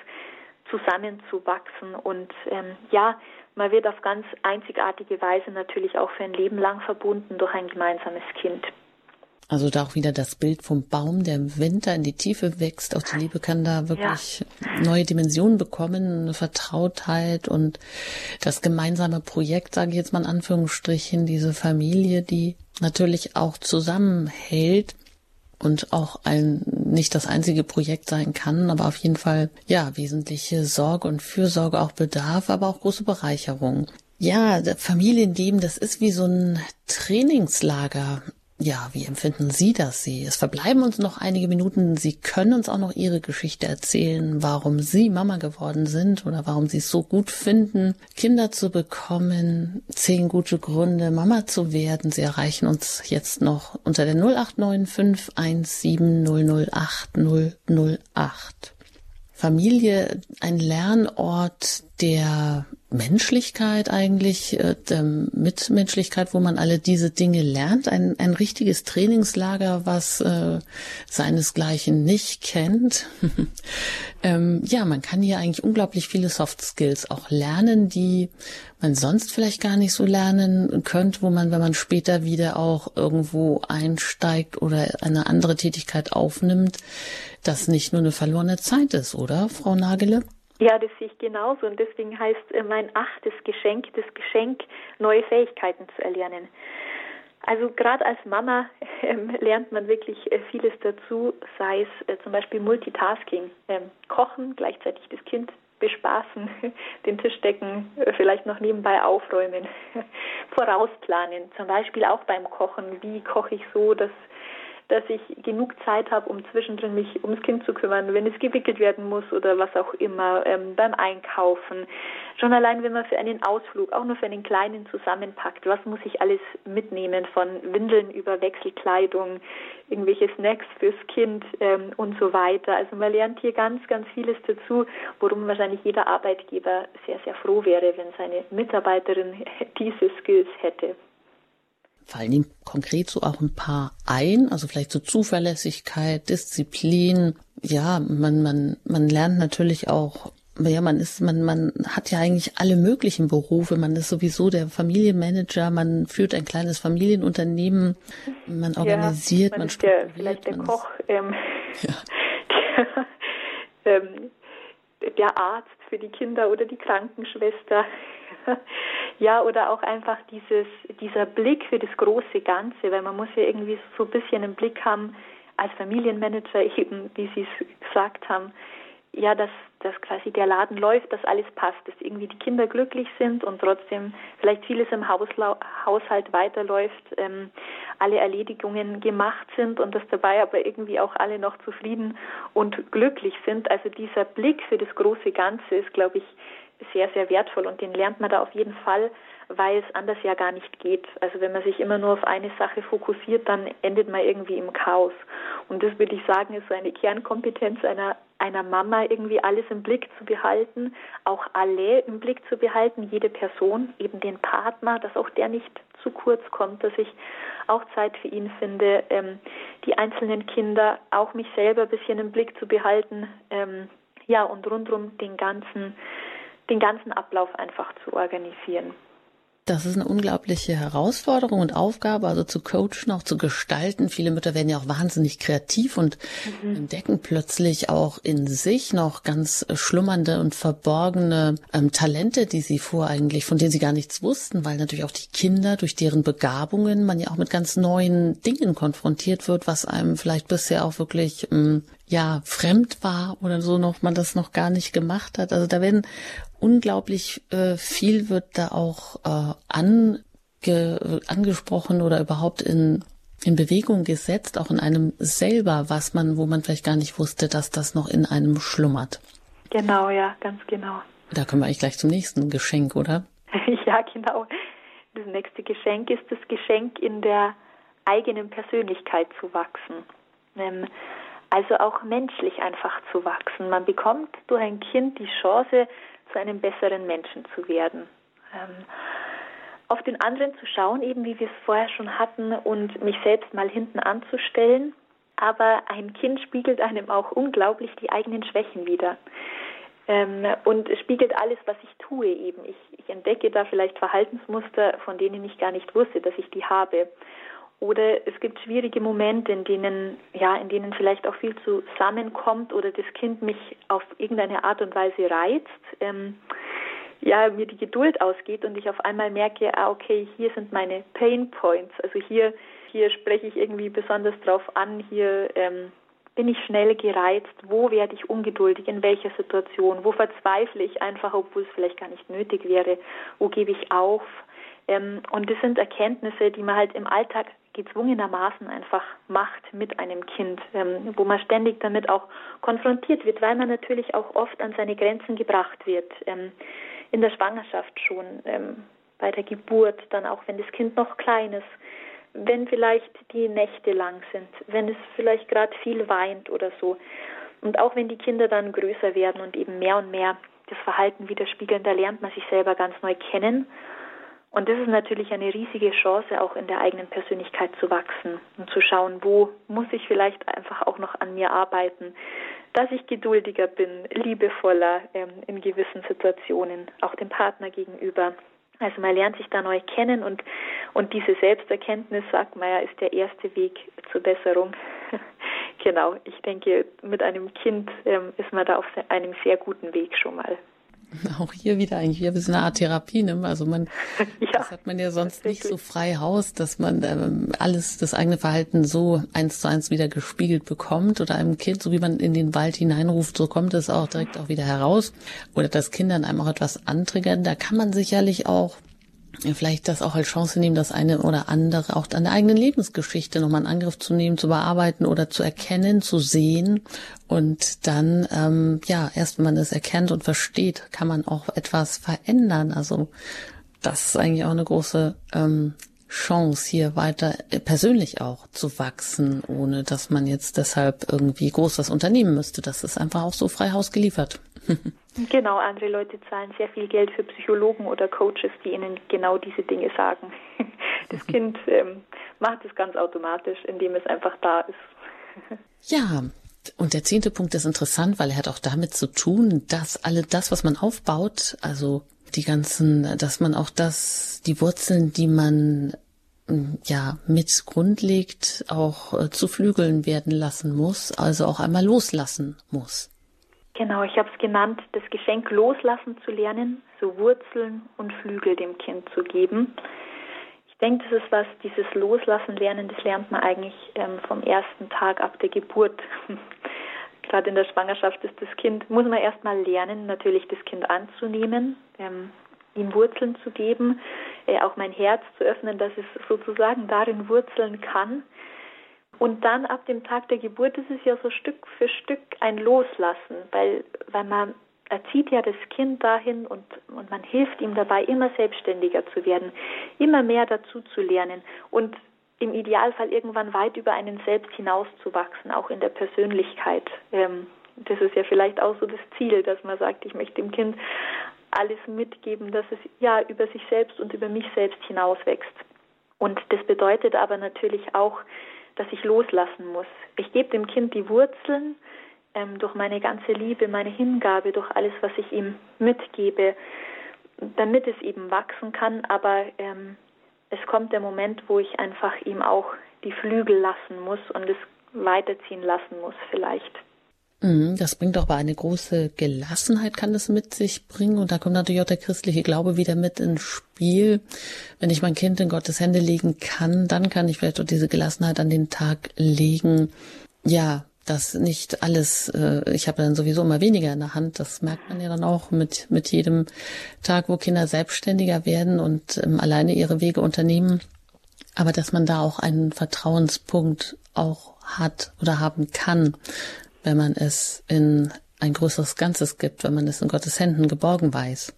zusammenzuwachsen. Und ähm, ja, man wird auf ganz einzigartige Weise natürlich auch für ein Leben lang verbunden durch ein gemeinsames Kind. Also da auch wieder das Bild vom Baum, der im Winter in die Tiefe wächst. Auch die Liebe kann da wirklich ja. neue Dimensionen bekommen, eine Vertrautheit und das gemeinsame Projekt, sage ich jetzt mal in Anführungsstrichen, diese Familie, die natürlich auch zusammenhält und auch ein nicht das einzige Projekt sein kann, aber auf jeden Fall ja wesentliche Sorge und Fürsorge auch bedarf, aber auch große Bereicherung. Ja, Familienleben, das ist wie so ein Trainingslager. Ja, wie empfinden Sie das? Sie, es verbleiben uns noch einige Minuten. Sie können uns auch noch Ihre Geschichte erzählen, warum Sie Mama geworden sind oder warum Sie es so gut finden, Kinder zu bekommen. Zehn gute Gründe, Mama zu werden. Sie erreichen uns jetzt noch unter der 089 517 008 008. Familie, ein Lernort der Menschlichkeit eigentlich, äh, Mitmenschlichkeit, wo man alle diese Dinge lernt. Ein, ein richtiges Trainingslager, was äh, seinesgleichen nicht kennt. ähm, ja, man kann hier eigentlich unglaublich viele Soft Skills auch lernen, die man sonst vielleicht gar nicht so lernen könnte, wo man, wenn man später wieder auch irgendwo einsteigt oder eine andere Tätigkeit aufnimmt, das nicht nur eine verlorene Zeit ist, oder, Frau Nagele? Ja, das sehe ich genauso. Und deswegen heißt äh, mein achtes Geschenk, das Geschenk, neue Fähigkeiten zu erlernen. Also gerade als Mama ähm, lernt man wirklich äh, vieles dazu, sei es äh, zum Beispiel Multitasking, ähm, kochen, gleichzeitig das Kind bespaßen, den Tisch decken, äh, vielleicht noch nebenbei aufräumen, vorausplanen. Zum Beispiel auch beim Kochen. Wie koche ich so, dass dass ich genug Zeit habe, um zwischendrin mich ums Kind zu kümmern, wenn es gewickelt werden muss oder was auch immer, ähm, beim Einkaufen. Schon allein, wenn man für einen Ausflug, auch nur für einen kleinen zusammenpackt, was muss ich alles mitnehmen, von Windeln über Wechselkleidung, irgendwelche Snacks fürs Kind ähm, und so weiter. Also man lernt hier ganz, ganz vieles dazu, worum wahrscheinlich jeder Arbeitgeber sehr, sehr froh wäre, wenn seine Mitarbeiterin diese Skills hätte fallen Ihnen konkret so auch ein paar ein? Also vielleicht so Zuverlässigkeit, Disziplin. Ja, man, man, man lernt natürlich auch, ja, man ist, man, man hat ja eigentlich alle möglichen Berufe. Man ist sowieso der Familienmanager, man führt ein kleines Familienunternehmen, man organisiert, ja, man, man ist der, vielleicht der Koch, ähm, ja. der, ähm, der Arzt für die Kinder oder die Krankenschwester. ja, oder auch einfach dieses, dieser Blick für das große Ganze, weil man muss ja irgendwie so ein bisschen einen Blick haben, als Familienmanager eben, wie Sie es gesagt haben, ja, dass, dass quasi der Laden läuft, dass alles passt, dass irgendwie die Kinder glücklich sind und trotzdem vielleicht vieles im Hausla Haushalt weiterläuft, ähm, alle Erledigungen gemacht sind und dass dabei aber irgendwie auch alle noch zufrieden und glücklich sind. Also dieser Blick für das große Ganze ist, glaube ich, sehr, sehr wertvoll und den lernt man da auf jeden Fall, weil es anders ja gar nicht geht. Also wenn man sich immer nur auf eine Sache fokussiert, dann endet man irgendwie im Chaos. Und das würde ich sagen, ist so eine Kernkompetenz einer, einer Mama, irgendwie alles im Blick zu behalten, auch alle im Blick zu behalten, jede Person, eben den Partner, dass auch der nicht zu kurz kommt, dass ich auch Zeit für ihn finde, ähm, die einzelnen Kinder, auch mich selber ein bisschen im Blick zu behalten, ähm, ja, und rundum den ganzen den ganzen Ablauf einfach zu organisieren. Das ist eine unglaubliche Herausforderung und Aufgabe, also zu coachen, auch zu gestalten. Viele Mütter werden ja auch wahnsinnig kreativ und mhm. entdecken plötzlich auch in sich noch ganz schlummernde und verborgene ähm, Talente, die sie vor eigentlich, von denen sie gar nichts wussten, weil natürlich auch die Kinder durch deren Begabungen man ja auch mit ganz neuen Dingen konfrontiert wird, was einem vielleicht bisher auch wirklich ähm, ja fremd war oder so noch man das noch gar nicht gemacht hat. Also da werden unglaublich äh, viel wird da auch äh, ange, angesprochen oder überhaupt in in Bewegung gesetzt, auch in einem selber, was man, wo man vielleicht gar nicht wusste, dass das noch in einem schlummert. Genau, ja, ganz genau. Da kommen wir eigentlich gleich zum nächsten Geschenk, oder? ja, genau. Das nächste Geschenk ist das Geschenk, in der eigenen Persönlichkeit zu wachsen. Ähm, also auch menschlich einfach zu wachsen. Man bekommt durch ein Kind die Chance, zu einem besseren Menschen zu werden. Ähm, auf den anderen zu schauen, eben wie wir es vorher schon hatten, und mich selbst mal hinten anzustellen. Aber ein Kind spiegelt einem auch unglaublich die eigenen Schwächen wider. Ähm, und spiegelt alles, was ich tue eben. Ich, ich entdecke da vielleicht Verhaltensmuster, von denen ich gar nicht wusste, dass ich die habe. Oder es gibt schwierige Momente, in denen, ja, in denen vielleicht auch viel zusammenkommt oder das Kind mich auf irgendeine Art und Weise reizt, ähm, ja, mir die Geduld ausgeht und ich auf einmal merke, ah, okay, hier sind meine Pain Points. Also hier, hier spreche ich irgendwie besonders drauf an, hier ähm, bin ich schnell gereizt, wo werde ich ungeduldig, in welcher Situation, wo verzweifle ich einfach, obwohl es vielleicht gar nicht nötig wäre, wo gebe ich auf. Ähm, und das sind Erkenntnisse, die man halt im Alltag gezwungenermaßen einfach macht mit einem Kind, ähm, wo man ständig damit auch konfrontiert wird, weil man natürlich auch oft an seine Grenzen gebracht wird. Ähm, in der Schwangerschaft schon, ähm, bei der Geburt, dann auch wenn das Kind noch klein ist, wenn vielleicht die Nächte lang sind, wenn es vielleicht gerade viel weint oder so. Und auch wenn die Kinder dann größer werden und eben mehr und mehr das Verhalten widerspiegeln, da lernt man sich selber ganz neu kennen und das ist natürlich eine riesige Chance, auch in der eigenen Persönlichkeit zu wachsen und zu schauen, wo muss ich vielleicht einfach auch noch an mir arbeiten, dass ich geduldiger bin, liebevoller ähm, in gewissen Situationen, auch dem Partner gegenüber. Also man lernt sich da neu kennen und, und diese Selbsterkenntnis, sagt man ja, ist der erste Weg zur Besserung. genau, ich denke, mit einem Kind ähm, ist man da auf einem sehr guten Weg schon mal. Auch hier wieder eigentlich wieder ein bisschen eine Art Therapie, ne? Also man, ja, das hat man ja sonst nicht so frei Haus, dass man ähm, alles, das eigene Verhalten so eins zu eins wieder gespiegelt bekommt oder einem Kind, so wie man in den Wald hineinruft, so kommt es auch direkt auch wieder heraus. Oder dass Kindern einem auch etwas antriggern. Da kann man sicherlich auch vielleicht das auch als Chance nehmen, das eine oder andere auch an der eigenen Lebensgeschichte nochmal in Angriff zu nehmen, zu bearbeiten oder zu erkennen, zu sehen. Und dann, ähm, ja, erst wenn man es erkennt und versteht, kann man auch etwas verändern. Also das ist eigentlich auch eine große ähm, Chance, hier weiter äh, persönlich auch zu wachsen, ohne dass man jetzt deshalb irgendwie groß was unternehmen müsste. Das ist einfach auch so frei Haus geliefert. genau, andere Leute zahlen sehr viel Geld für Psychologen oder Coaches, die ihnen genau diese Dinge sagen. Das Kind ähm, macht es ganz automatisch, indem es einfach da ist. ja, und der zehnte Punkt ist interessant, weil er hat auch damit zu tun, dass alle das, was man aufbaut, also die ganzen, dass man auch das, die Wurzeln, die man ja mit Grund legt, auch äh, zu Flügeln werden lassen muss, also auch einmal loslassen muss. Genau, ich habe es genannt, das Geschenk loslassen zu lernen, so Wurzeln und Flügel dem Kind zu geben. Ich denke, das ist was, dieses Loslassen lernen, das lernt man eigentlich ähm, vom ersten Tag ab der Geburt. Gerade in der Schwangerschaft ist das Kind, muss man erstmal lernen, natürlich das Kind anzunehmen, ähm, ihm Wurzeln zu geben, äh, auch mein Herz zu öffnen, dass es sozusagen darin wurzeln kann. Und dann ab dem Tag der Geburt ist es ja so Stück für Stück ein Loslassen, weil, weil man erzieht ja das Kind dahin und, und man hilft ihm dabei, immer selbstständiger zu werden, immer mehr dazu zu lernen und im Idealfall irgendwann weit über einen selbst hinauszuwachsen, auch in der Persönlichkeit. Ähm, das ist ja vielleicht auch so das Ziel, dass man sagt, ich möchte dem Kind alles mitgeben, dass es ja über sich selbst und über mich selbst hinauswächst. Und das bedeutet aber natürlich auch, dass ich loslassen muss. Ich gebe dem Kind die Wurzeln ähm, durch meine ganze Liebe, meine Hingabe, durch alles, was ich ihm mitgebe, damit es eben wachsen kann. Aber ähm, es kommt der Moment, wo ich einfach ihm auch die Flügel lassen muss und es weiterziehen lassen muss vielleicht. Mhm, das bringt auch eine große Gelassenheit, kann das mit sich bringen. Und da kommt natürlich auch der christliche Glaube wieder mit ins Spiel. Wenn ich mein Kind in Gottes Hände legen kann, dann kann ich vielleicht auch diese Gelassenheit an den Tag legen. Ja, dass nicht alles, äh, ich habe dann sowieso immer weniger in der Hand. Das merkt man ja dann auch mit, mit jedem Tag, wo Kinder selbstständiger werden und ähm, alleine ihre Wege unternehmen. Aber dass man da auch einen Vertrauenspunkt auch hat oder haben kann, wenn man es in ein größeres Ganzes gibt, wenn man es in Gottes Händen geborgen weiß.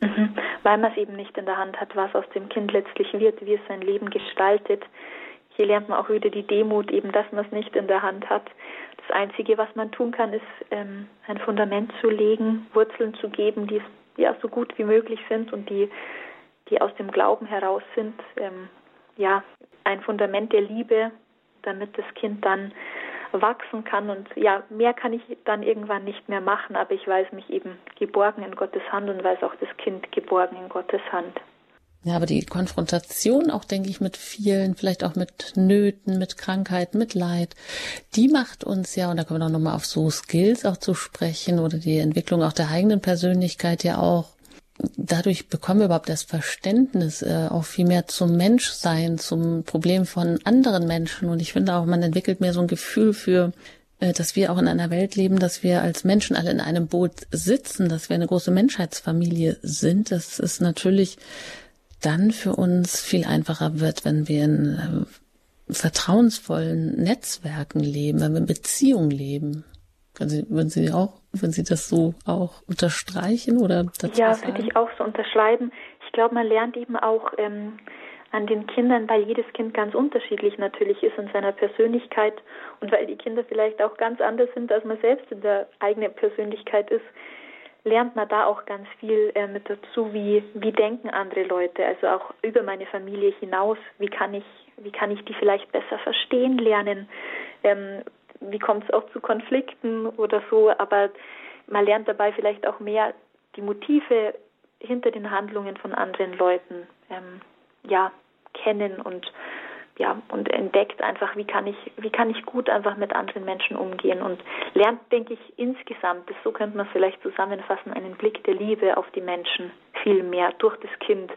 Mhm. Weil man es eben nicht in der Hand hat, was aus dem Kind letztlich wird, wie es sein Leben gestaltet. Hier lernt man auch wieder die Demut, eben, dass man es nicht in der Hand hat. Das Einzige, was man tun kann, ist ähm, ein Fundament zu legen, Wurzeln zu geben, die ja so gut wie möglich sind und die, die aus dem Glauben heraus sind. Ähm, ja, ein Fundament der Liebe, damit das Kind dann wachsen kann. Und ja, mehr kann ich dann irgendwann nicht mehr machen, aber ich weiß mich eben geborgen in Gottes Hand und weiß auch das Kind geborgen in Gottes Hand. Ja, aber die Konfrontation auch, denke ich, mit vielen, vielleicht auch mit Nöten, mit Krankheiten, mit Leid, die macht uns ja, und da kommen wir auch nochmal auf so Skills auch zu sprechen oder die Entwicklung auch der eigenen Persönlichkeit ja auch dadurch bekommen wir überhaupt das Verständnis äh, auch viel mehr zum Menschsein, zum Problem von anderen Menschen. Und ich finde auch, man entwickelt mehr so ein Gefühl für, äh, dass wir auch in einer Welt leben, dass wir als Menschen alle in einem Boot sitzen, dass wir eine große Menschheitsfamilie sind. Das ist natürlich dann für uns viel einfacher wird, wenn wir in äh, vertrauensvollen Netzwerken leben, wenn wir in Beziehungen leben. Können Sie, würden Sie auch, würden Sie das so auch unterstreichen oder dazu Ja, würde ich auch so unterschreiben. Ich glaube, man lernt eben auch ähm, an den Kindern, weil jedes Kind ganz unterschiedlich natürlich ist in seiner Persönlichkeit und weil die Kinder vielleicht auch ganz anders sind, als man selbst in der eigenen Persönlichkeit ist, lernt man da auch ganz viel äh, mit dazu, wie, wie denken andere Leute, also auch über meine Familie hinaus, wie kann ich, wie kann ich die vielleicht besser verstehen lernen, ähm, wie kommt es auch zu Konflikten oder so, aber man lernt dabei vielleicht auch mehr die Motive hinter den Handlungen von anderen Leuten ähm, ja kennen und ja und entdeckt einfach wie kann ich wie kann ich gut einfach mit anderen Menschen umgehen und lernt denke ich insgesamt das so könnte man vielleicht zusammenfassen einen Blick der Liebe auf die Menschen viel mehr durch das Kind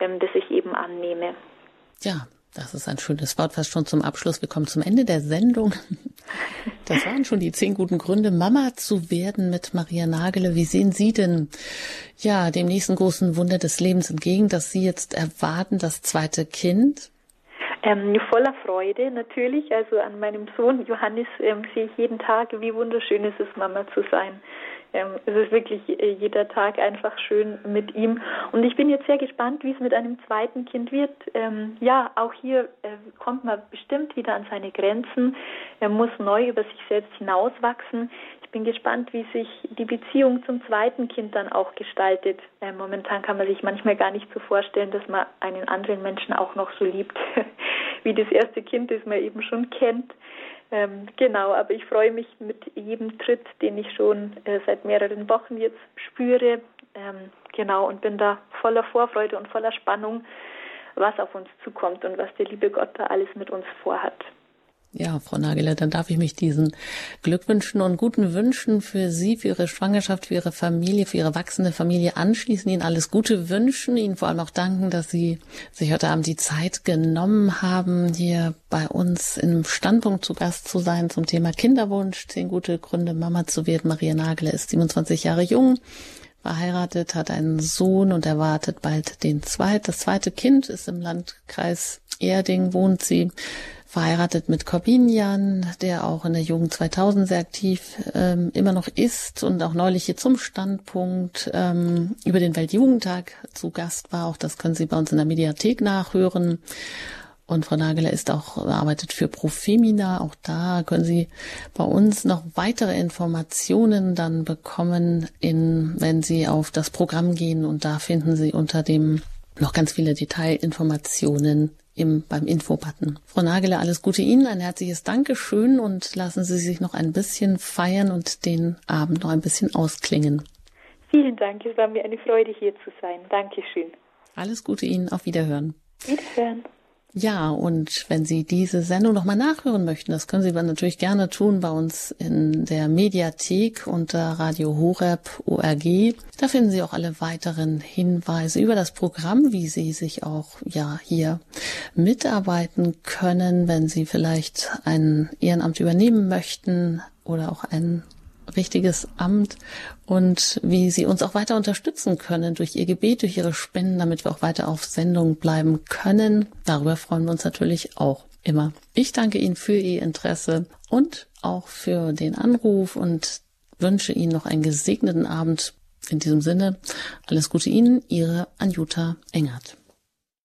ähm, das ich eben annehme ja das ist ein schönes Wort fast schon zum Abschluss wir kommen zum Ende der Sendung Das waren schon die zehn guten Gründe, Mama zu werden mit Maria Nagele. Wie sehen Sie denn ja dem nächsten großen Wunder des Lebens entgegen, dass Sie jetzt erwarten, das zweite Kind? Ähm, voller Freude natürlich. Also an meinem Sohn Johannes ähm, sehe ich jeden Tag, wie wunderschön ist es, Mama zu sein. Ähm, es ist wirklich äh, jeder Tag einfach schön mit ihm. Und ich bin jetzt sehr gespannt, wie es mit einem zweiten Kind wird. Ähm, ja, auch hier äh, kommt man bestimmt wieder an seine Grenzen. Er muss neu über sich selbst hinauswachsen. Ich bin gespannt, wie sich die Beziehung zum zweiten Kind dann auch gestaltet. Äh, momentan kann man sich manchmal gar nicht so vorstellen, dass man einen anderen Menschen auch noch so liebt, wie das erste Kind, das man eben schon kennt. Ähm, genau, aber ich freue mich mit jedem Tritt, den ich schon äh, seit mehreren Wochen jetzt spüre. Ähm, genau, und bin da voller Vorfreude und voller Spannung, was auf uns zukommt und was der liebe Gott da alles mit uns vorhat. Ja, Frau Nageler, dann darf ich mich diesen Glückwünschen und guten Wünschen für Sie, für Ihre Schwangerschaft, für Ihre Familie, für Ihre wachsende Familie anschließen, Ihnen alles Gute wünschen, Ihnen vor allem auch danken, dass Sie sich heute Abend die Zeit genommen haben, hier bei uns im Standpunkt zu Gast zu sein zum Thema Kinderwunsch. Zehn gute Gründe, Mama zu werden. Maria Nagele ist 27 Jahre jung, verheiratet, hat einen Sohn und erwartet bald den zweit. Das zweite Kind ist im Landkreis Erding, wohnt sie verheiratet mit Corbinian, der auch in der Jugend 2000 sehr aktiv ähm, immer noch ist und auch neulich hier zum Standpunkt ähm, über den Weltjugendtag zu Gast war. Auch das können Sie bei uns in der Mediathek nachhören. Und Frau Nageler ist auch, arbeitet für Profemina. Auch da können Sie bei uns noch weitere Informationen dann bekommen, in, wenn Sie auf das Programm gehen. Und da finden Sie unter dem noch ganz viele Detailinformationen im, beim Infobutton. Frau Nagele, alles Gute Ihnen, ein herzliches Dankeschön und lassen Sie sich noch ein bisschen feiern und den Abend noch ein bisschen ausklingen. Vielen Dank, es war mir eine Freude hier zu sein. Dankeschön. Alles Gute Ihnen, auf Wiederhören. Wiederhören. Ja, und wenn Sie diese Sendung nochmal nachhören möchten, das können Sie dann natürlich gerne tun bei uns in der Mediathek unter Radio Horeb ORG. Da finden Sie auch alle weiteren Hinweise über das Programm, wie Sie sich auch ja hier mitarbeiten können, wenn Sie vielleicht ein Ehrenamt übernehmen möchten oder auch ein richtiges Amt und wie Sie uns auch weiter unterstützen können durch Ihr Gebet, durch Ihre Spenden, damit wir auch weiter auf Sendung bleiben können. Darüber freuen wir uns natürlich auch immer. Ich danke Ihnen für Ihr Interesse und auch für den Anruf und wünsche Ihnen noch einen gesegneten Abend. In diesem Sinne, alles Gute Ihnen, Ihre Anjuta Engert.